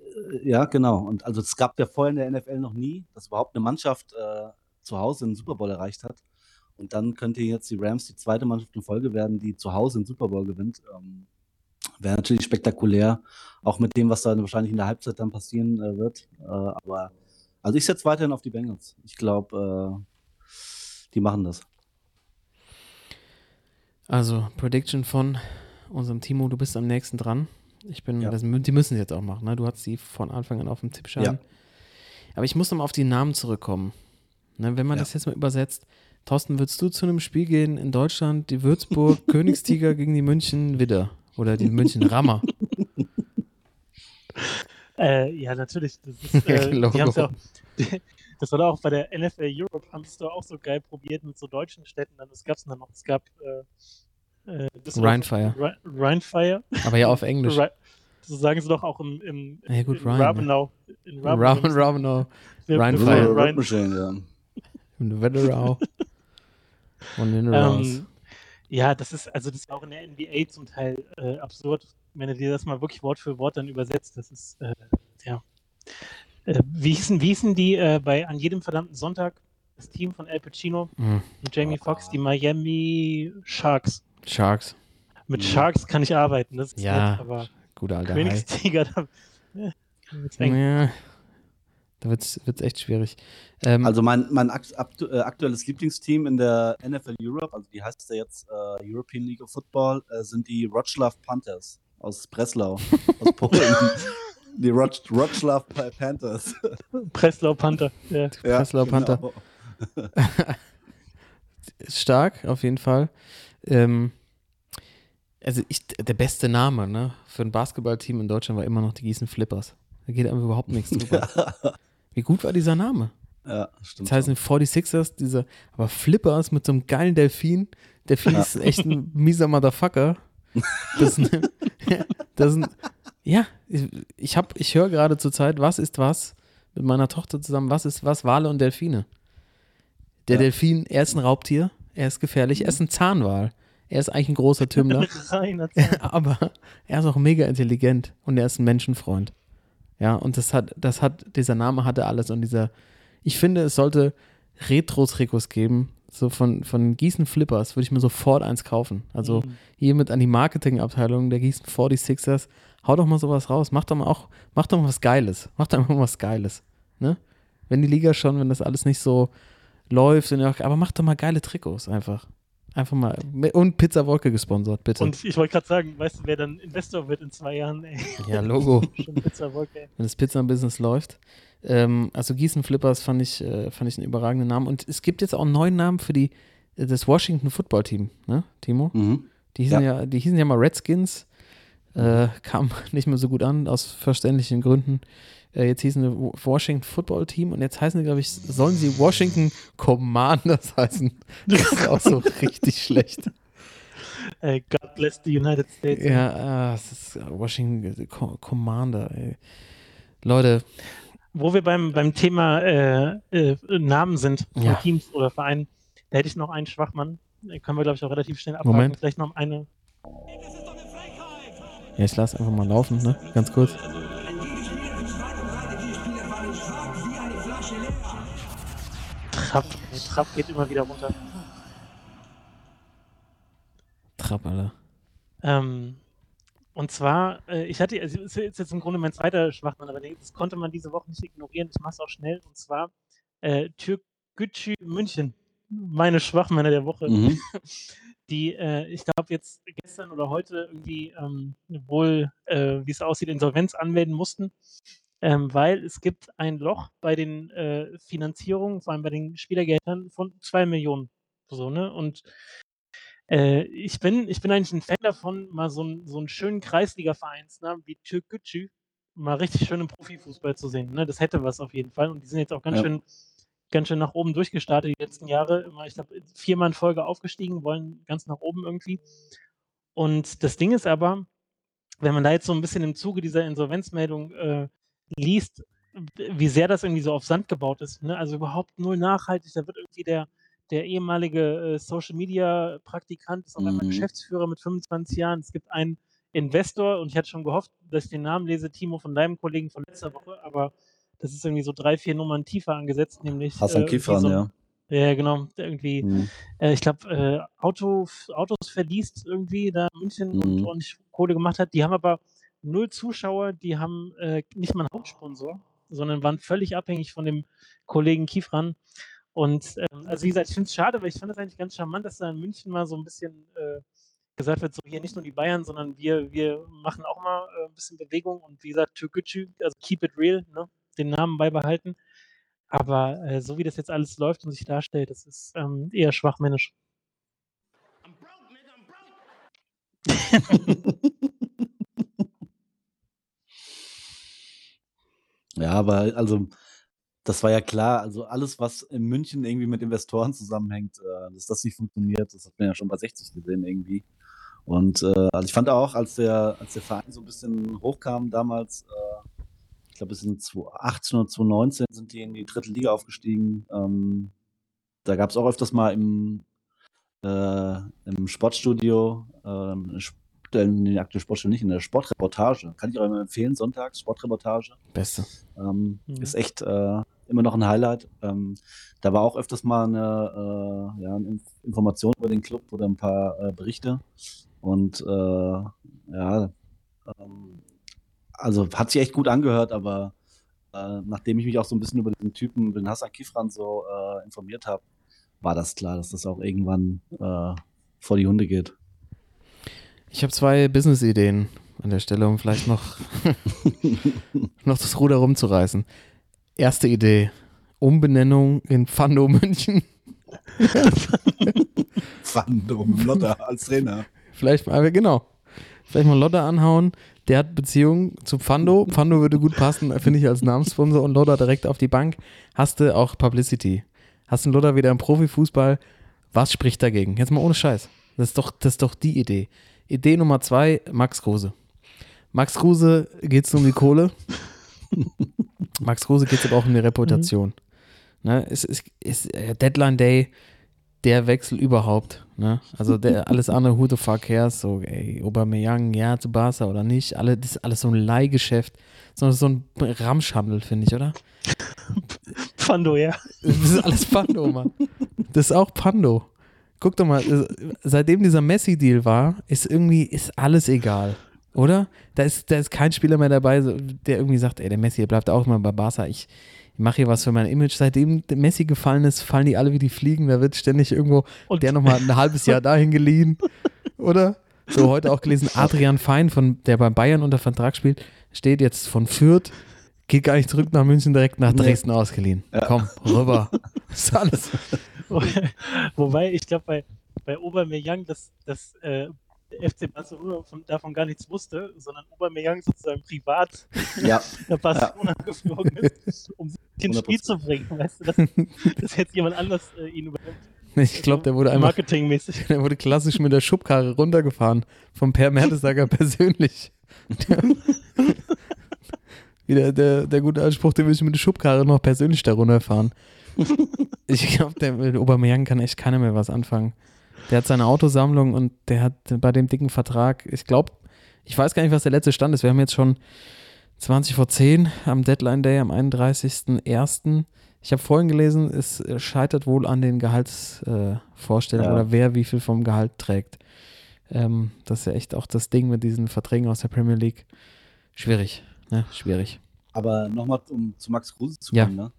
ja, genau. Und also es gab ja vorher in der NFL noch nie, dass überhaupt eine Mannschaft äh, zu Hause einen Super Bowl erreicht hat. Und dann könnte jetzt die Rams die zweite Mannschaft in Folge werden, die zu Hause den Super Bowl gewinnt. Ähm, Wäre natürlich spektakulär, auch mit dem, was da wahrscheinlich in der Halbzeit dann passieren äh, wird. Äh, aber also ich setze weiterhin auf die Bengals. Ich glaube, äh, die machen das. Also, Prediction von unserem Timo, du bist am nächsten dran. Ich bin, ja. das, die müssen sie jetzt auch machen, ne? Du hast sie von Anfang an auf dem Tippschein. Ja. Aber ich muss nochmal auf die Namen zurückkommen. Ne, wenn man ja. das jetzt mal übersetzt, Thorsten, würdest du zu einem Spiel gehen in Deutschland, die Würzburg Königstiger gegen die München Widder oder die München Rammer? Äh, ja, natürlich. Das ist, äh, die auch, Das war auch bei der NFL Europe, haben sie es doch auch so geil probiert mit so deutschen Städten. Dann, gab es dann noch? Es gab äh, äh, Rheinfire. Rhi- Rheinfire. Aber ja auf Englisch. So sagen sie doch auch im, im Ja, gut, in ja. Rabenau. In Raven, Ravenau. Wir- Rheinfire. wir- Rhein- Machine, ja. In Wetterau. Und in. Ähm, ja, das ist, also das ist auch in der NBA zum Teil äh, absurd, wenn du dir das mal wirklich Wort für Wort dann übersetzt. Das ist, äh, ja. Äh, wie, hießen, wie hießen die äh, bei An jedem verdammten Sonntag, das Team von Al Pacino Hm. und Jamie Foxx, die Miami Sharks. Sharks. Mit Mhm. Sharks kann ich arbeiten, das ist Ja, nett, aber Guter alter. Königstiger, da, ja. Ja, da wird es echt schwierig. Ähm, Also mein, mein akt aktu äh, aktuelles Lieblingsteam in der NFL Europe, also die heißt ja jetzt äh, European League of Football, äh, sind die Wroclaw Panthers aus Breslau, aus Polen. die Roc Wroclaw Pa- Panthers. Breslau Panther. Ja. Breslau Panther. genau. ist stark, auf jeden Fall. Ähm, also ich, der beste Name ne, für ein Basketballteam in Deutschland war immer noch die Gießen Flippers. Da geht einfach überhaupt nichts drüber. Wie gut war dieser Name? Ja, stimmt. Das heißt, in 46ers, dieser, aber Flippers mit so einem geilen Delfin. Delfin Ja. ist echt ein mieser Motherfucker. Das ist ein, das ist ein, ja, ich, ich, hab- ich höre gerade zur Zeit, was ist was mit meiner Tochter zusammen, was ist was, Wale und Delfine. Der Ja. Delfin, er ist ein Raubtier, er ist gefährlich, er ist ein Zahnwal. Er ist eigentlich ein großer Tümmler, Zahn. aber er ist auch mega intelligent und er ist ein Menschenfreund. Ja, und das hat, das hat, dieser Name hatte alles und dieser, ich finde, es sollte Retro-Trikots geben, so von, von Gießen Flippers, würde ich mir sofort eins kaufen. Also Mhm. hiermit an die Marketingabteilung der Gießen 46ers, hau doch mal sowas raus, mach doch mal auch, mach doch mal was Geiles, mach doch mal was Geiles, ne? Wenn die Liga schon, wenn das alles nicht so läuft, aber mach doch mal geile Trikots einfach. Einfach mal, und Pizza Wolke gesponsert, bitte. Und ich wollte gerade sagen, weißt du, wer dann Investor wird in zwei Jahren? Ey. ja, Logo. Pizza Wolke, wenn das Pizza-Business läuft. Ähm, also Gießen Flippers fand ich, äh, fand ich einen überragenden Namen. Und es gibt jetzt auch einen neuen Namen für die, äh, das Washington Football Team, ne, Timo? Mhm. Die hießen ja, die hießen ja mal Redskins. Äh, kam nicht mehr so gut an, aus verständlichen Gründen. Äh, jetzt hießen sie Wa- Washington Football Team und jetzt heißen sie, glaube ich, sollen sie Washington Commanders heißen. Das ist auch so richtig schlecht. Äh, God bless the United States. Ja, äh, es ist Washington Co Commander, ey. Leute, Wo wir beim, beim Thema äh, äh, Namen sind von Ja. Teams oder Vereinen, da hätte ich noch einen Schwachmann. Den können wir, glaube ich, auch relativ schnell abhaken. Moment. Vielleicht noch eine. Ja, ich lasse einfach mal laufen, ne? Ganz kurz. Trapp. Nee, Trapp geht immer wieder runter. Trapp, Alter. Ähm, und zwar, äh, ich hatte, also es ist jetzt im Grunde mein zweiter Schwachmann, aber das konnte man diese Woche nicht ignorieren. Ich mache es auch schnell. Und zwar äh, Türkgücü München. Meine Schwachmänner der Woche. Mhm. die, äh, ich glaube, jetzt gestern oder heute irgendwie ähm, wohl, äh, wie es aussieht, Insolvenz anmelden mussten, ähm, weil es gibt ein Loch bei den äh, Finanzierungen, vor allem bei den Spielergeldern von zwei Millionen. So, ne? Und äh, ich, bin, ich bin eigentlich ein Fan davon, mal so, einen- so einen schönen Kreisliga-Vereinsnamen wie Türkgücü mal richtig schön im Profifußball zu sehen. Ne? Das hätte was auf jeden Fall. Und die sind jetzt auch ganz Ja. schön ganz schön nach oben durchgestartet die letzten Jahre. Immer, ich glaube, viermal in Folge aufgestiegen, wollen ganz nach oben irgendwie. Und das Ding ist aber, wenn man da jetzt so ein bisschen im Zuge dieser Insolvenzmeldung äh, liest, wie sehr das irgendwie so auf Sand gebaut ist. Ne? Also überhaupt null nachhaltig. Da wird irgendwie der, der ehemalige äh, Social Media Praktikant, ist auf einmal Mhm. Geschäftsführer mit 25 Jahren. Es gibt einen Investor und ich hatte schon gehofft, dass ich den Namen lese, Timo, von deinem Kollegen von letzter Woche, aber das ist irgendwie so drei, vier Nummern tiefer angesetzt, nämlich. Hassan irgendwie Kifran, so ja. Ja, genau. Irgendwie, Mhm. äh, ich glaube, äh, Auto, Autos verliest irgendwie da in München und Mhm. ordentlich Kohle gemacht hat. Die haben aber null Zuschauer, die haben äh, nicht mal einen Hauptsponsor, sondern waren völlig abhängig von dem Kollegen Kifran. Und ähm, also wie gesagt, ich finde es schade, weil ich fand es eigentlich ganz charmant, dass da in München mal so ein bisschen äh, gesagt wird, so hier nicht nur die Bayern, sondern wir, wir machen auch mal äh, ein bisschen Bewegung und wie gesagt, Türkgücü, also keep it real, ne? den Namen beibehalten. Aber äh, so wie das jetzt alles läuft und sich darstellt, das ist ähm, eher schwachmännisch. Ja, aber also das war ja klar. Also alles, was in München irgendwie mit Investoren zusammenhängt, äh, dass das nicht funktioniert, das hat man ja schon bei 60 gesehen irgendwie. Und äh, also ich fand auch, als der, als der Verein so ein bisschen hochkam damals, äh, ich glaube, es sind 2018 oder 2019 sind die in die dritte Liga aufgestiegen. Ähm, da gab es auch öfters mal im, äh, im Sportstudio, in den aktuellen Sportstudio nicht, in der Sportreportage. Kann ich auch immer empfehlen, sonntags, Sportreportage. Beste. Ähm, mhm. Ist echt äh, immer noch ein Highlight. Ähm, da war auch öfters mal eine, äh, ja, eine Information über den Club oder ein paar äh, Berichte. Und äh, ja, ähm, also hat sich echt gut angehört, aber äh, nachdem ich mich auch so ein bisschen über den Typen, den Hassan Kifran so äh, informiert habe, war das klar, dass das auch irgendwann äh, vor die Hunde geht. Ich habe zwei Business-Ideen an der Stelle, um vielleicht noch, noch das Ruder rumzureißen. Erste Idee: Umbenennung in Fando München. Fando Lotter als Trainer. Vielleicht mal, genau. Vielleicht mal Lotter anhauen. Der hat Beziehung zu Pfando. Pfando würde gut passen, finde ich, als Namenssponsor und Lotter direkt auf die Bank. Hast du auch Publicity. Hast du Lotter wieder im Profifußball. Was spricht dagegen? Jetzt mal ohne Scheiß. Das ist doch, das ist doch die Idee. Idee Nummer zwei, Max Kruse. Max Kruse geht es um die Kohle. Max Kruse geht es aber auch um die Reputation. Mhm. Ne, es ist, ist äh, Deadline Day, der Wechsel überhaupt. Ne? Also der, alles andere, who the fuck cares? So, ey, Aubameyang, ja, zu Barca oder nicht. Alle, das ist alles so ein Leihgeschäft. So, so ein Ramschhandel, finde ich, oder? Pando, ja. Das ist alles Pando, Mann. Das ist auch Pando. Guck doch mal, äh, seitdem dieser Messi-Deal war, ist irgendwie, ist alles egal. Oder? Da ist, da ist kein Spieler mehr dabei, der irgendwie sagt, ey, der Messi bleibt auch mal bei Barca. Ich, ich mache hier was für mein Image. Seitdem der Messi gefallen ist, fallen die alle wie die Fliegen. Da wird ständig irgendwo Und der nochmal ein halbes Jahr dahin geliehen. Oder? So heute auch gelesen, Adrian Fein, von, der bei Bayern unter Vertrag spielt, steht jetzt von Fürth, geht gar nicht zurück nach München, direkt nach Dresden nee. ausgeliehen. Ja. Komm, rüber. Das ist alles. Wobei, ich glaube, bei, bei Aubameyang, das, das äh, FC Barcelona von, davon gar nichts wusste, sondern Aubameyang sozusagen privat ja. nach Barcelona ja. geflogen ist, um sich ins Spiel zu bringen. Weißt du, dass, dass jetzt jemand anders äh, ihn übernimmt. Ich glaube, der wurde einmal marketingmäßig. Der wurde klassisch mit der Schubkarre runtergefahren vom Per Mertesager persönlich. Der, wieder der, der gute Anspruch, den will ich mit der Schubkarre noch persönlich da runterfahren. Ich glaube, der mit Aubameyang kann echt keiner mehr was anfangen. Der hat seine Autosammlung und der hat bei dem dicken Vertrag, ich glaube, ich weiß gar nicht, was der letzte Stand ist. Wir haben jetzt schon 20 vor 10 am Deadline Day am 31.01. Ich habe vorhin gelesen, es scheitert wohl an den Gehaltsvorstellungen äh, ja. oder wer wie viel vom Gehalt trägt. Ähm, das ist ja echt auch das Ding mit diesen Verträgen aus der Premier League. Schwierig, ne? Schwierig. Aber nochmal, um zu Max Kruse zu kommen, ja. ne?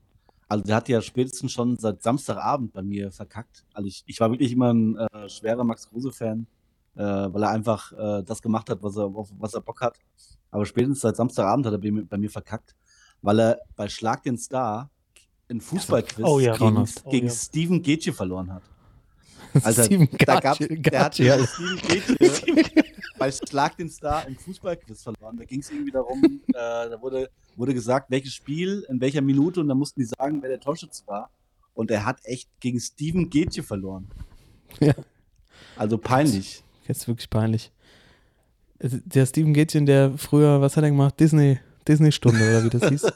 Also der hat ja spätestens schon seit Samstagabend bei mir verkackt. Also ich, ich war wirklich immer ein äh, schwerer Max Kruse-Fan, äh, weil er einfach äh, das gemacht hat, was er, auf was er Bock hat. Aber spätestens seit Samstagabend hat er bei mir, bei mir verkackt, weil er bei Schlag den Star in Fußballquiz oh, ja. gegen, oh, gegen ja. Steven Getje verloren hat. Also Steven da gab, der hat ja. Steven Getje bei Schlag den Star im Fußballquiz verloren. Da ging es irgendwie darum, äh, da wurde, wurde gesagt, welches Spiel, in welcher Minute und dann mussten die sagen, wer der Torschütze war. Und er hat echt gegen Steven Getje verloren. Ja. Also peinlich. Jetzt wirklich peinlich. Der Steven Gätchen, der früher, was hat er gemacht? Disney, Disney-Stunde oder wie das hieß.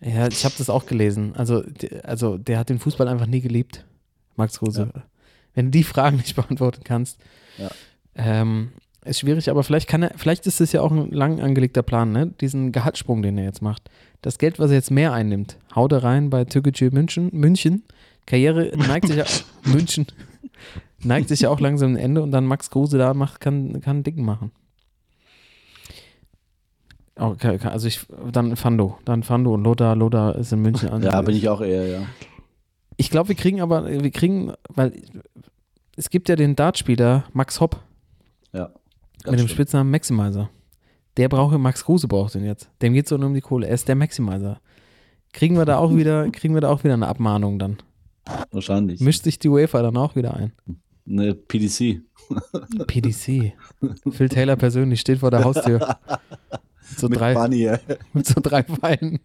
ja, ich habe das auch gelesen. Also, also, der hat den Fußball einfach nie geliebt, Max Rose. Ja. Wenn du die Fragen nicht beantworten kannst, ja. Ähm, ist schwierig, aber vielleicht kann er, vielleicht ist es ja auch ein lang angelegter Plan, ne? Diesen Gehaltssprung, den er jetzt macht. Das Geld, was er jetzt mehr einnimmt, haut er rein bei Türkgücü München, München. Karriere neigt sich ja München neigt sich ja auch langsam ein Ende und dann Max Kruse da macht, kann, kann Dicken machen. Okay, also ich, dann Fando, dann Fando und Lothar, Lothar ist in München an. Ja, bin ich auch eher, ja. Ich glaube, wir kriegen aber, wir kriegen, weil es gibt ja den Dartspieler Max Hopp. Ja. Mit dem Spitznamen Maximizer. Der braucht, Max Kruse braucht den jetzt. Dem geht es nur um die Kohle. Er ist der Maximizer. Kriegen wir da auch wieder, kriegen wir da auch wieder eine Abmahnung dann? Wahrscheinlich. Mischt sich die UEFA dann auch wieder ein? Ne, PDC. PDC. Phil Taylor persönlich steht vor der Haustür. So mit drei, Bunny, mit so drei Pfeilen.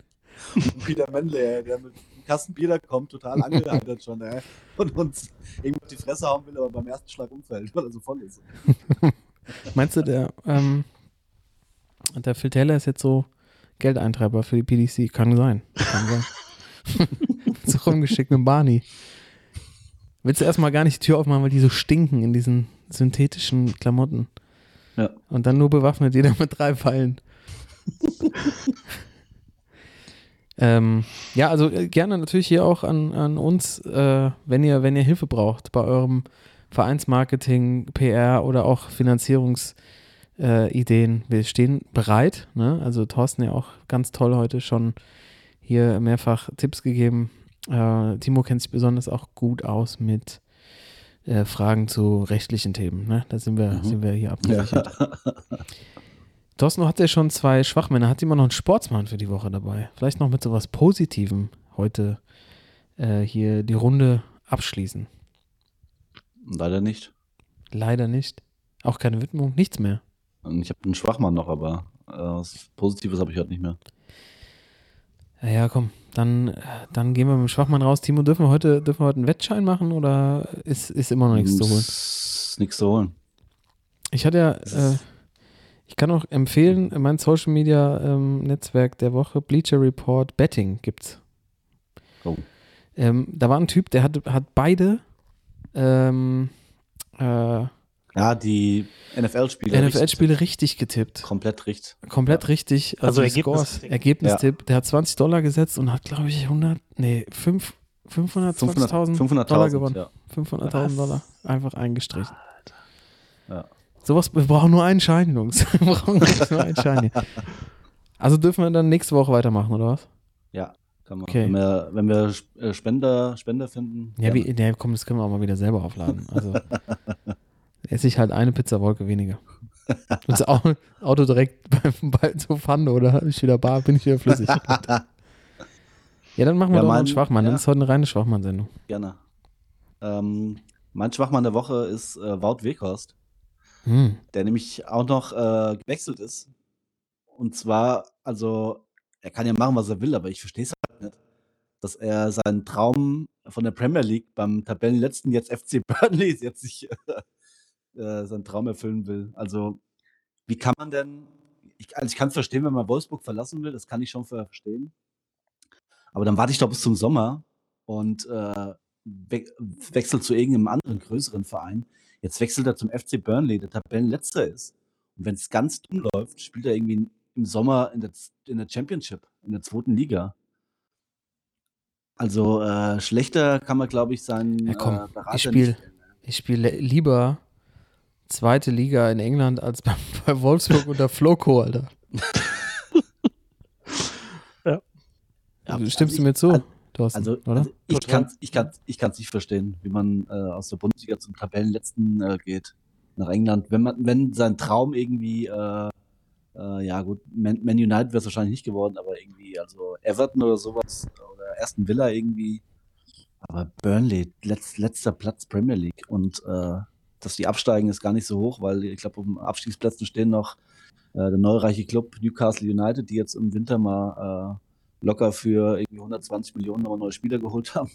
Und Peter Manley, der mit einem Kasten Bier da kommt, total angeheitert schon, ey. Und uns irgendwie auf die Fresse hauen will, aber beim ersten Schlag umfällt, weil er so voll ist. Meinst du, der, ähm, der Phil Taylor ist jetzt so Geldeintreiber für die PDC? Kann sein. Kann sein. so rumgeschickt mit Barney. Willst du erstmal gar nicht die Tür aufmachen, weil die so stinken in diesen synthetischen Klamotten? Ja. Und dann nur bewaffnet jeder mit drei Pfeilen. ähm, ja, also äh, gerne natürlich hier auch an, an uns, äh, wenn ihr, wenn ihr Hilfe braucht bei eurem Vereinsmarketing, PR oder auch Finanzierungsideen. Äh. Wir stehen bereit. Ne? Also Thorsten ja auch ganz toll heute schon hier mehrfach Tipps gegeben. Äh, Timo kennt sich besonders auch gut aus mit äh, Fragen zu rechtlichen Themen. Ne? Da sind wir, Mhm. sind wir hier abgesichert. Ja. Thorsten, du hast ja schon zwei Schwachmänner. Hat jemand noch einen Sportsmann für die Woche dabei? Vielleicht noch mit sowas Positivem heute äh, hier die Runde abschließen. Leider nicht. Leider nicht. Auch keine Widmung, nichts mehr. Ich habe einen Schwachmann noch, aber äh, was Positives habe ich heute nicht mehr. Ja, ja, komm, dann, dann gehen wir mit dem Schwachmann raus. Timo, dürfen wir heute, dürfen wir heute einen Wettschein machen oder ist, ist immer noch nichts zu holen? Ist Nichts zu holen. Ich hatte ja, äh, ich kann auch empfehlen, mein Social Media ähm, Netzwerk der Woche, Bleacher Report Betting gibt's. Oh. Ähm, da war ein Typ, der hat, hat beide ähm, äh, Ja, die NFL-Spiele. NFL-Spiele richtig getippt. Komplett richtig. Komplett richtig. Also die Ergebnis- Scores, Ergebnistipp. Der hat 20 Dollar gesetzt und hat, glaube ich, 100, nee, 5, 520.000 500.000 Dollar gewonnen. Ja. 500.000 Was? Dollar. Einfach eingestrichen. Ja. Sowas, wir brauchen nur einen Schein, Jungs. Wir brauchen nur einen Schein hier. Also dürfen wir dann nächste Woche weitermachen, oder was? ja, kann man. Okay. Wenn wir, wenn wir äh, Spender, Spender finden. Ja, wie, ja, komm, das können wir auch mal wieder selber aufladen. Also esse ich halt eine Pizzawolke weniger. Und das Au- Auto direkt bei, bei zur Pfanne oder habe ich wieder bar, bin ich wieder flüssig. Ja, dann machen wir Ja, doch mein- einen Schwachmann. Dann ja. ist heute eine reine Schwachmann-Sendung. Gerne. Ähm, mein Schwachmann der Woche ist äh, Wout Weghorst, Hm. der nämlich auch noch äh, gewechselt ist. Und zwar, also, er kann ja machen, was er will, aber ich verstehe es halt nicht, dass er seinen Traum von der Premier League beim Tabellenletzten jetzt FC Burnley jetzt sich äh, seinen Traum erfüllen will. Also, wie kann man denn, ich, also ich kann es verstehen, wenn man Wolfsburg verlassen will, das kann ich schon ver- verstehen. Aber dann warte ich doch bis zum Sommer und äh, we wechselt zu irgendeinem anderen größeren Verein. Jetzt wechselt er zum FC Burnley, der Tabellenletzter ist. Und wenn es ganz dumm läuft, spielt er irgendwie im Sommer in der, in der Championship, in der zweiten Liga. Also äh, schlechter kann man, glaube ich, seinen Ja, komm, äh, Berater ich spiel-. Ich spiele lieber zweite Liga in England als bei, bei Wolfsburg unter Floco, Alter. Ja, Stimmst also du mir zu, also- Thorsten, Also, also ich kann ich kann, ich kann's nicht verstehen, wie man äh, aus der Bundesliga zum Tabellenletzten äh, geht nach England. Wenn man, wenn sein Traum irgendwie, äh, äh, ja gut, Man, Man United wäre es wahrscheinlich nicht geworden, aber irgendwie, also Everton oder sowas oder Aston Villa irgendwie. Aber Burnley, letz, letzter Platz Premier League und äh, dass die absteigen ist gar nicht so hoch, weil ich glaube, um Abstiegsplätzen stehen noch äh, der neureiche Club Newcastle United, die jetzt im Winter mal äh, locker für irgendwie 120 Millionen nochmal neue Spieler geholt haben.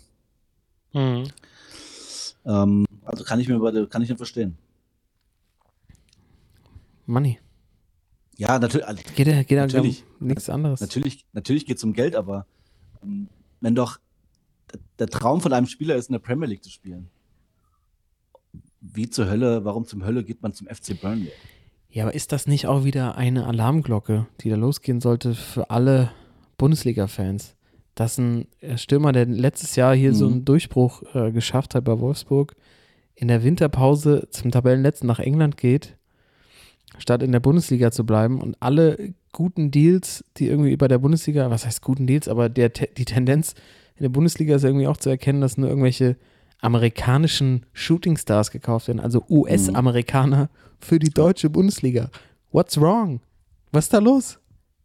Mhm. Ähm, also kann ich mir bei kann ich nicht verstehen. Money. Ja, natürlich, also, Geht ja, geht ja Natürlich. um nichts anderes. natürlich, natürlich geht es um Geld, aber ähm, wenn doch der, der Traum von einem Spieler ist, in der Premier League zu spielen. Wie zur Hölle, warum zum Hölle geht man zum FC Burnley? Ja, aber ist das nicht auch wieder eine Alarmglocke, die da losgehen sollte für alle Bundesliga-Fans? Dass ein äh, Stürmer, der letztes Jahr hier so Mhm. einen Durchbruch äh, geschafft hat bei Wolfsburg, in der Winterpause zum Tabellenletzten nach England geht, statt in der Bundesliga zu bleiben und alle guten Deals, die irgendwie bei der Bundesliga, was heißt guten Deals, aber der, die Tendenz in der Bundesliga ist irgendwie auch zu erkennen, dass nur irgendwelche amerikanischen Shootingstars gekauft werden, also US-Amerikaner für die deutsche Bundesliga. What's wrong? Was ist da los?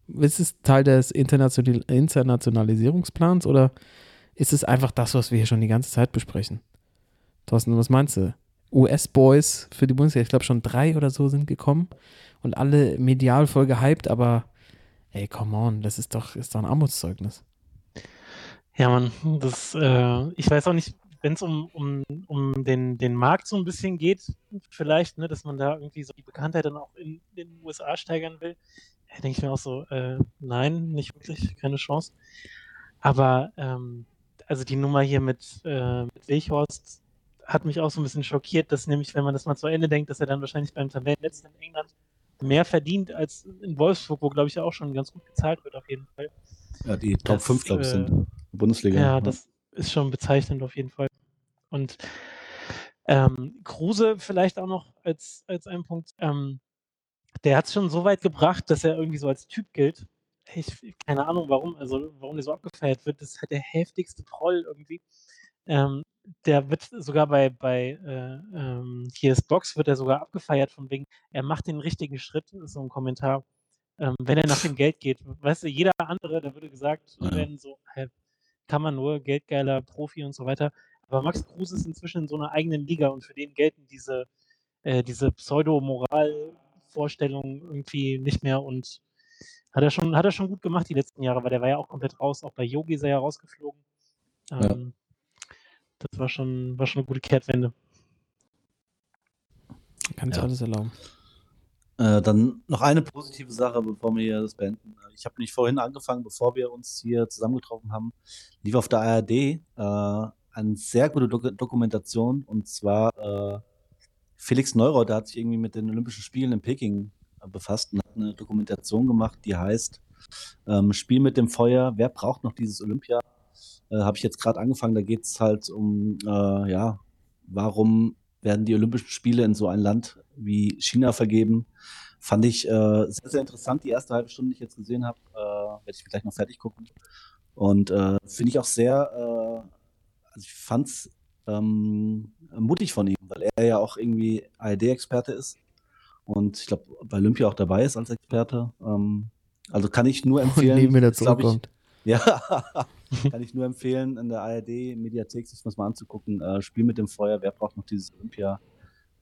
Ist es Teil des International Internationalisierungsplans oder ist es einfach das, was wir hier schon die ganze Zeit besprechen? Thorsten, was meinst du? US-Boys für die Bundesliga, ich glaube schon drei oder so sind gekommen und alle medial voll gehypt, aber ey, come on, das ist doch, ist doch ein Armutszeugnis. Ja, Mann, das, äh, ich weiß auch nicht, wenn es um, um, um den, den Markt so ein bisschen geht, vielleicht, ne, dass man da irgendwie so die Bekanntheit dann auch in, in den USA steigern will, denke ich mir auch so, äh, nein, nicht wirklich, keine Chance. Aber ähm, also die Nummer hier mit, äh, mit Weghorst hat mich auch so ein bisschen schockiert, dass nämlich, wenn man das mal zu Ende denkt, dass er dann wahrscheinlich beim Tabellenletzten in England mehr verdient als in Wolfsburg, wo glaube ich ja auch schon ganz gut gezahlt wird auf jeden Fall. Ja, die Top das, 5, glaube ich, sind äh, Bundesliga. Ja, ja, das ist schon bezeichnend auf jeden Fall. Und ähm, Kruse vielleicht auch noch als, als ein Punkt. Ähm, der hat es schon so weit gebracht, dass er irgendwie so als Typ gilt. Ich, keine Ahnung warum, also warum der so abgefeiert wird. Das ist halt der heftigste Troll irgendwie. Ähm, der wird sogar bei, bei äh, ähm, hier ist Box wird er sogar abgefeiert von wegen, er macht den richtigen Schritt, so ein Kommentar, ähm, wenn er nach dem Geld geht. Weißt du, jeder andere, da würde gesagt ja. werden so, kann man nur, geldgeiler Profi und so weiter. Aber Max Kruse ist inzwischen in so einer eigenen Liga und für den gelten diese, äh, diese Pseudo-Moral-Vorstellungen irgendwie nicht mehr und hat er, schon, hat er schon gut gemacht die letzten Jahre, weil der war ja auch komplett raus. Auch bei Yogi ist er ja rausgeflogen. Ähm, ja. Das war schon, war schon eine gute Kehrtwende. Kann sich ja. alles erlauben. Äh, dann noch eine positive Sache, bevor wir hier das beenden. Ich habe nicht vorhin angefangen, bevor wir uns hier zusammengetroffen haben, lief auf der ARD äh, eine sehr gute Dok Dokumentation und zwar äh, Felix Neureuth, der hat sich irgendwie mit den Olympischen Spielen in Peking äh, befasst und hat eine Dokumentation gemacht, die heißt ähm, Spiel mit dem Feuer, wer braucht noch dieses Olympia? Äh, Habe ich jetzt gerade angefangen, da geht es halt um, äh, ja, warum werden die Olympischen Spiele in so ein Land wie China vergeben? Fand ich äh, sehr, sehr interessant, die erste halbe Stunde, die ich jetzt gesehen habe. Äh, Werde ich gleich noch fertig gucken. Und äh, finde ich auch sehr, äh, also ich fand es ähm, mutig von ihm, weil er ja auch irgendwie ARD-Experte ist und ich glaube bei Olympia auch dabei ist als Experte. Ähm, also kann ich nur empfehlen. Und neben mir zurückkommt. Ja, kann ich nur empfehlen, in der ARD-Mediathek sich das mal anzugucken. Äh, Spiel mit dem Feuer, wer braucht noch dieses Olympia?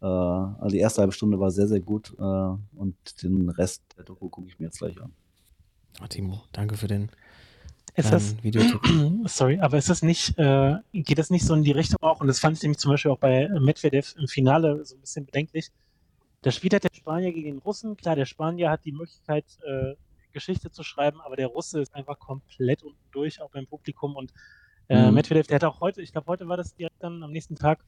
Äh, also die erste halbe Stunde war sehr, sehr gut äh, und den Rest der Doku gucke ich mir jetzt gleich an. Oh, Timo, danke für den ist das, Videotipp. Sorry, aber ist das nicht, äh, geht das nicht so in die Richtung auch, und das fand ich nämlich zum Beispiel auch bei Medvedev im Finale so ein bisschen bedenklich. Da spielt halt der Spanier gegen den Russen. Klar, der Spanier hat die Möglichkeit, äh, Geschichte zu schreiben, aber der Russe ist einfach komplett unten durch, auch beim Publikum. Und äh, mhm. Medvedev, der hat auch heute, ich glaube, heute war das direkt dann am nächsten Tag,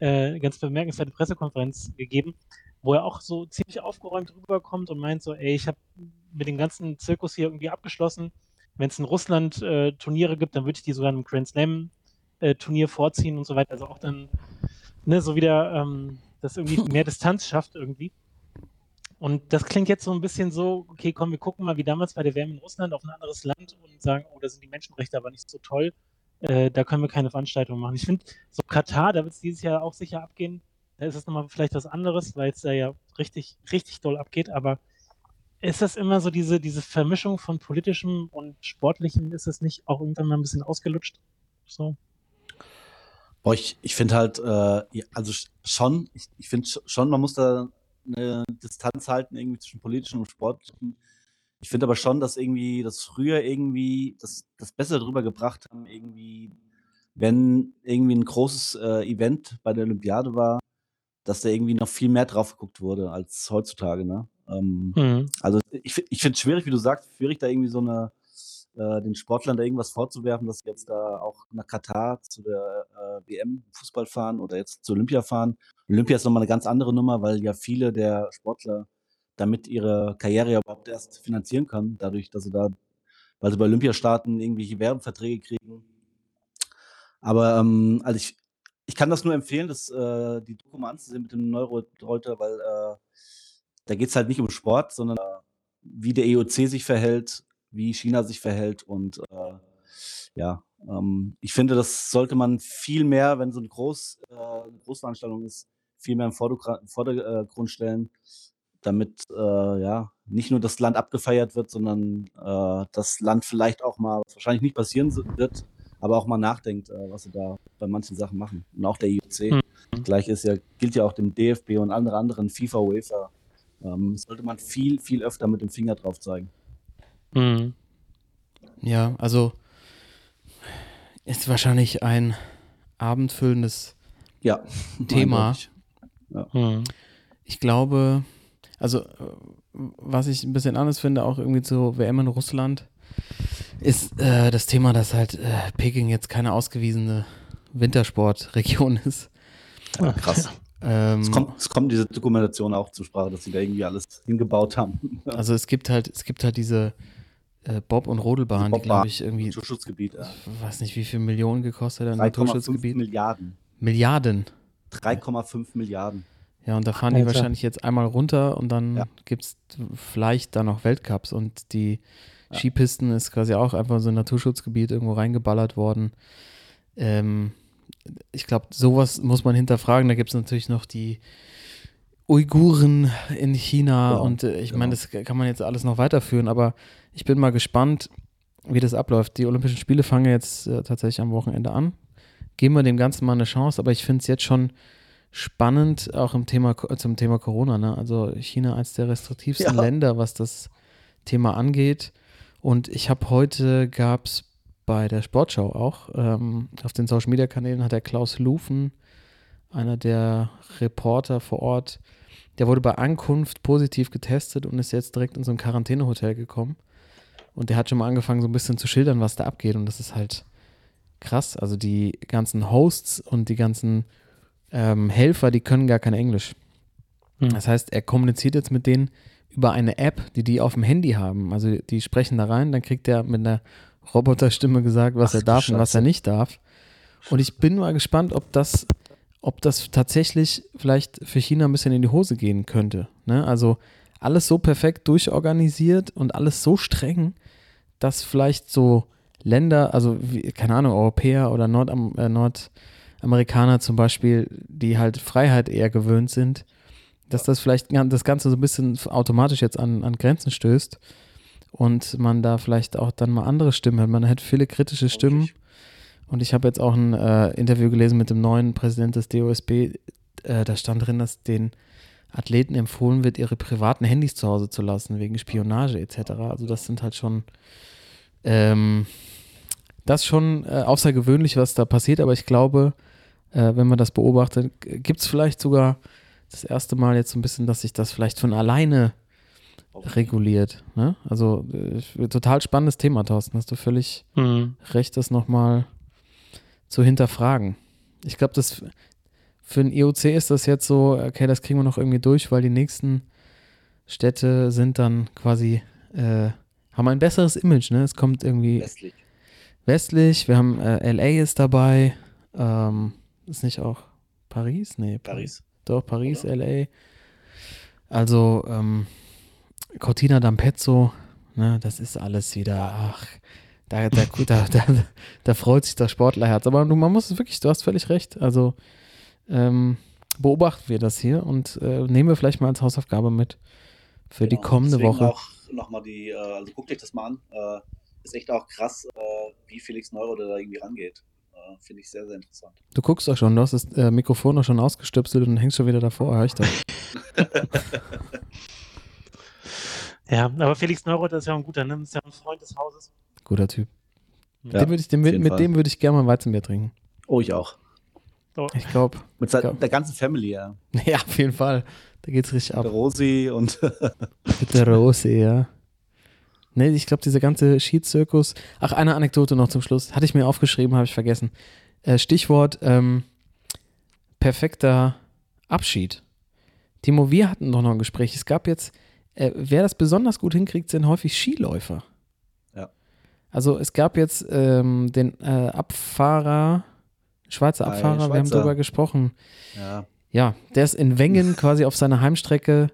äh, ganz bemerkenswerte Pressekonferenz gegeben, wo er auch so ziemlich aufgeräumt rüberkommt und meint so, ey, ich habe mit dem ganzen Zirkus hier irgendwie abgeschlossen. Wenn es in Russland äh, Turniere gibt, dann würde ich die sogar einem Grand Slam äh, Turnier vorziehen und so weiter. Also auch dann, ne, so wieder ähm, das irgendwie mehr Distanz schafft irgendwie. Und das klingt jetzt so ein bisschen so, okay, komm, wir gucken mal wie damals bei der WM in Russland auf ein anderes Land und sagen, oh, da sind die Menschenrechte aber nicht so toll. Äh, da können wir keine Veranstaltung machen. Ich finde, so Katar, da wird es dieses Jahr auch sicher abgehen. Da ist es nochmal vielleicht was anderes, weil es da ja richtig, richtig doll abgeht. Aber ist das immer so diese, diese Vermischung von politischem und sportlichem, ist es nicht auch irgendwann mal ein bisschen ausgelutscht? So. Boah, ich, ich finde halt, äh, also schon, ich, ich finde schon, man muss da eine Distanz halten, irgendwie zwischen politischen und sportlichen. Ich finde aber schon, dass irgendwie, das früher irgendwie das, das Bessere drüber gebracht haben, irgendwie, wenn irgendwie ein großes äh, Event bei der Olympiade war, dass da irgendwie noch viel mehr drauf geguckt wurde als heutzutage, ne? Ähm, mhm. Also ich, ich finde es schwierig, wie du sagst, schwierig da irgendwie so eine äh, den Sportlern da irgendwas vorzuwerfen, dass sie jetzt da auch nach Katar zu der äh, WM Fußball fahren oder jetzt zu Olympia fahren. Olympia ist nochmal eine ganz andere Nummer, weil ja viele der Sportler damit ihre Karriere überhaupt erst finanzieren können, dadurch, dass sie da, weil sie bei Olympia starten, irgendwelche Werbeverträge kriegen. Aber ähm, also ich, ich kann das nur empfehlen, dass äh, die Doku mal anzusehen mit dem Neuroreuter, weil äh, da geht es halt nicht um Sport, sondern wie der EOC sich verhält, wie China sich verhält. Und äh, ja, ähm, ich finde, das sollte man viel mehr, wenn so ein Groß, äh, eine Großveranstaltung ist, viel mehr im Vordergrund stellen, damit äh, ja nicht nur das Land abgefeiert wird, sondern äh, das Land vielleicht auch mal, was wahrscheinlich nicht passieren wird, aber auch mal nachdenkt, äh, was sie da bei manchen Sachen machen. Und auch der IOC. Mhm. Gleich ist ja, gilt ja auch dem DFB und andere anderen FIFA, UEFA. Ähm, sollte man viel, viel öfter mit dem Finger drauf zeigen. Mhm. Ja, also Ist wahrscheinlich ein abendfüllendes Ja. Thema. eindeutig. Hm. Ich glaube, also äh, was ich ein bisschen anders finde, auch irgendwie zur WM in Russland, ist äh, das Thema, dass halt äh, Peking jetzt keine ausgewiesene Wintersportregion ist. Ja, krass. Ähm, Es kommt, es kommt diese Dokumentation auch zur Sprache, dass sie da irgendwie alles hingebaut haben. also es gibt halt, es gibt halt diese äh, Bob- und Rodelbahn, die Bobbahn. glaube ich irgendwie, Naturschutzgebiet. Ja. ich weiß nicht, wie viel Millionen gekostet hat, ein 3,5 Naturschutzgebiet. Milliarden. Milliarden. 3,5 Milliarden. Ja, und da fahren die Alter. wahrscheinlich jetzt einmal runter und dann Ja. gibt es vielleicht dann noch Weltcups und die Ja. Skipisten ist quasi auch einfach so ein Naturschutzgebiet irgendwo reingeballert worden. Ähm, ich glaube, sowas muss man hinterfragen. Da gibt es natürlich noch die Uiguren in China Genau, und äh, ich genau. meine, das kann man jetzt alles noch weiterführen, aber ich bin mal gespannt, wie das abläuft. Die Olympischen Spiele fangen jetzt äh, tatsächlich am Wochenende an. Geben wir dem Ganzen mal eine Chance, aber ich finde es jetzt schon spannend, auch im Thema, zum Thema Corona. Ne? Also China als der restriktivsten Ja. Länder, was das Thema angeht. Und ich habe heute, gab es bei der Sportschau auch, ähm, auf den Social Media Kanälen hat der Klaus Lufen, einer der Reporter vor Ort, der wurde bei Ankunft positiv getestet und ist jetzt direkt in so ein Quarantänehotel gekommen. Und der hat schon mal angefangen, so ein bisschen zu schildern, was da abgeht. Und das ist halt krass. Also die ganzen Hosts und die ganzen ähm, Helfer, die können gar kein Englisch. Hm. Das heißt, er kommuniziert jetzt mit denen über eine App, die die auf dem Handy haben. Also die sprechen da rein, dann kriegt er mit einer Roboterstimme gesagt, was Ach er darf und was er nicht darf. Und ich bin mal gespannt, ob das, ob das tatsächlich vielleicht für China ein bisschen in die Hose gehen könnte. Ne? Also alles so perfekt durchorganisiert und alles so streng, dass vielleicht so Länder, also wie, keine Ahnung, Europäer oder Nordam äh, Nordamerikaner zum Beispiel, die halt Freiheit eher gewöhnt sind, dass das vielleicht das Ganze so ein bisschen automatisch jetzt an, an Grenzen stößt und man da vielleicht auch dann mal andere Stimmen hat. Man hat viele kritische Stimmen. Und ich habe jetzt auch ein äh, Interview gelesen mit dem neuen Präsident des DOSB. Äh, da stand drin, dass den Athleten empfohlen wird, ihre privaten Handys zu Hause zu lassen, wegen Spionage etc. Also das sind halt schon, ähm, das schon äh, außergewöhnlich, was da passiert, aber ich glaube, äh, wenn man das beobachtet, gibt es vielleicht sogar das erste Mal jetzt so ein bisschen, dass sich das vielleicht von alleine reguliert. Ne? Also äh, total spannendes Thema, Thorsten. Hast du völlig Hm. recht, das nochmal zu hinterfragen. Ich glaube, das für ein IOC ist das jetzt so, okay, das kriegen wir noch irgendwie durch, weil die nächsten Städte sind dann quasi, äh, haben ein besseres Image, ne? Es kommt irgendwie Westlich. westlich, wir haben äh, LA ist dabei, ähm, ist nicht auch Paris? Nee, Paris. doch, Paris, LA. Also, ähm, Cortina d'Ampezzo, ne, das ist alles wieder, ach, da, da, da, da, da freut sich das Sportlerherz. Aber du, man muss es wirklich, du hast völlig recht. Also, ähm, beobachten wir das hier und äh, nehmen wir vielleicht mal als Hausaufgabe mit für die Genau, kommende deswegen Woche. auch nochmal die, äh, also guckt euch das mal an. Äh, ist echt auch krass, äh, wie Felix Neuro da irgendwie rangeht. Äh, Finde ich sehr, sehr interessant. Du guckst doch schon, du hast das Mikrofon doch schon ausgestöpselt und hängst schon wieder davor, hör ich doch. Ja, aber Felix Neurath ist ja ein guter, ne? Ist ja ein Freund des Hauses. Guter Typ. Ja, würd ich, den, auf mit mit Fall. dem würde ich gerne mal ein Weizenbier trinken. Oh, ich auch. So. Ich glaube, Mit se- Ja. der ganzen Family, ja. ja, auf jeden Fall. Da geht's richtig ab. Der Rosi und Mit der Rose, ja. Nee, ich glaube, dieser ganze Skizirkus. Ach, eine Anekdote noch zum Schluss. Hatte ich mir aufgeschrieben, habe ich vergessen. Äh, Stichwort ähm, perfekter Abschied. Timo, wir hatten doch noch ein Gespräch. Es gab jetzt, äh, wer das besonders gut hinkriegt, sind häufig Skiläufer. Ja. Also es gab jetzt ähm, den äh, Abfahrer, Schweizer Ah, Abfahrer, wir haben Schweizer. drüber gesprochen. ja, Ja, der ist in Wengen quasi auf seiner Heimstrecke,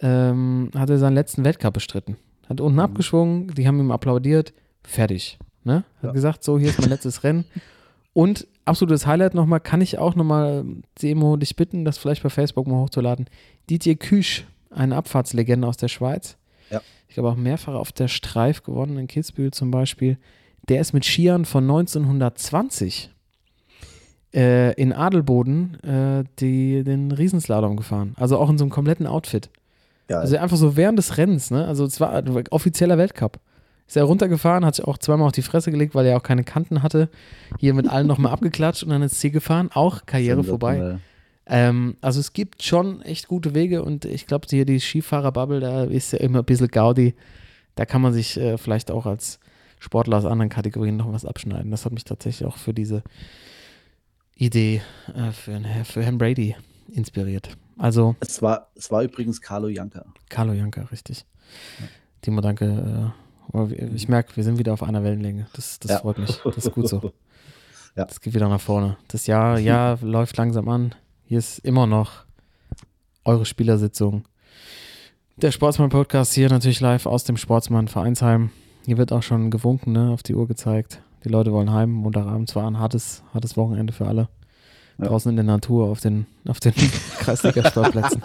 ähm, hat er seinen letzten Weltcup bestritten. Hat unten Mhm. abgeschwungen, die haben ihm applaudiert, fertig. Ne? Hat Ja. gesagt, so, hier ist mein letztes Rennen. Und absolutes Highlight nochmal, kann ich auch nochmal, Demo, dich bitten, das vielleicht bei Facebook mal hochzuladen. Didier Küsch, eine Abfahrtslegende aus der Schweiz. Ja. Ich glaube auch mehrfach auf der Streif gewonnen, in Kitzbühel zum Beispiel. Der ist mit Skiern von 1920 äh, in Adelboden äh, die, den Riesenslalom gefahren. Also auch in so einem kompletten Outfit. ja. Also einfach so während des Rennens, ne? Also es war offizieller Weltcup. Ist er runtergefahren, hat sich auch zweimal auf die Fresse gelegt, weil er auch keine Kanten hatte. Hier mit allen nochmal abgeklatscht und dann ins Ziel gefahren. Auch Karriere vorbei. Ähm, also es gibt schon echt gute Wege und ich glaube, hier die Skifahrer-Bubble, da ist ja immer ein bisschen Gaudi. Da kann man sich äh, vielleicht auch als Sportler aus anderen Kategorien noch was abschneiden. Das hat mich tatsächlich auch für diese Idee äh, für, für Herrn Brady inspiriert. Also. Es war, es war übrigens Carlo Janka. Carlo Janka, richtig. Ja. Timo, danke. Äh, ich merke, wir sind wieder auf einer Wellenlänge. Das, das ja. freut mich. Das ist gut so. Ja. Das geht wieder nach vorne. Das Jahr, Jahr läuft langsam an. Hier ist immer noch eure Spielersitzung. Der Sportsmann-Podcast hier natürlich live aus dem Sportsmann Vereinsheim. Hier wird auch schon gewunken, ne, auf die Uhr gezeigt. Die Leute wollen heim. Montagabend zwar ein hartes, hartes Wochenende für alle. Ja. Draußen in der Natur auf den, auf den Kreisliga-Sportplätzen.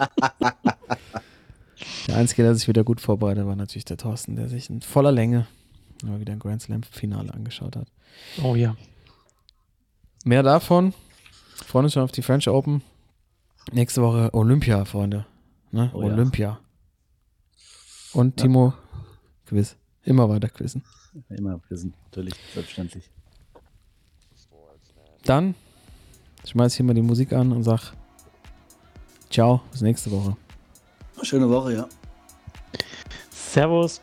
der Einzige, der sich wieder gut vorbereitet, war natürlich der Thorsten, der sich in voller Länge mal wieder ein Grand Slam-Finale angeschaut hat. Oh ja. Mehr davon. Freuen uns schon auf die French Open. Nächste Woche Olympia, Freunde. Ne? Oh, Olympia. Ja. Und Timo, ja. Quiz. Immer weiter quizzen. Immer quizzen, natürlich, selbstverständlich. Dann schmeiß ich hier mal die Musik an und sag Ciao, bis nächste Woche. Schöne Woche, ja. Servus.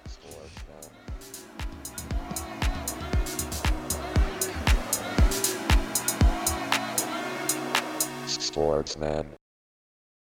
Sportsman.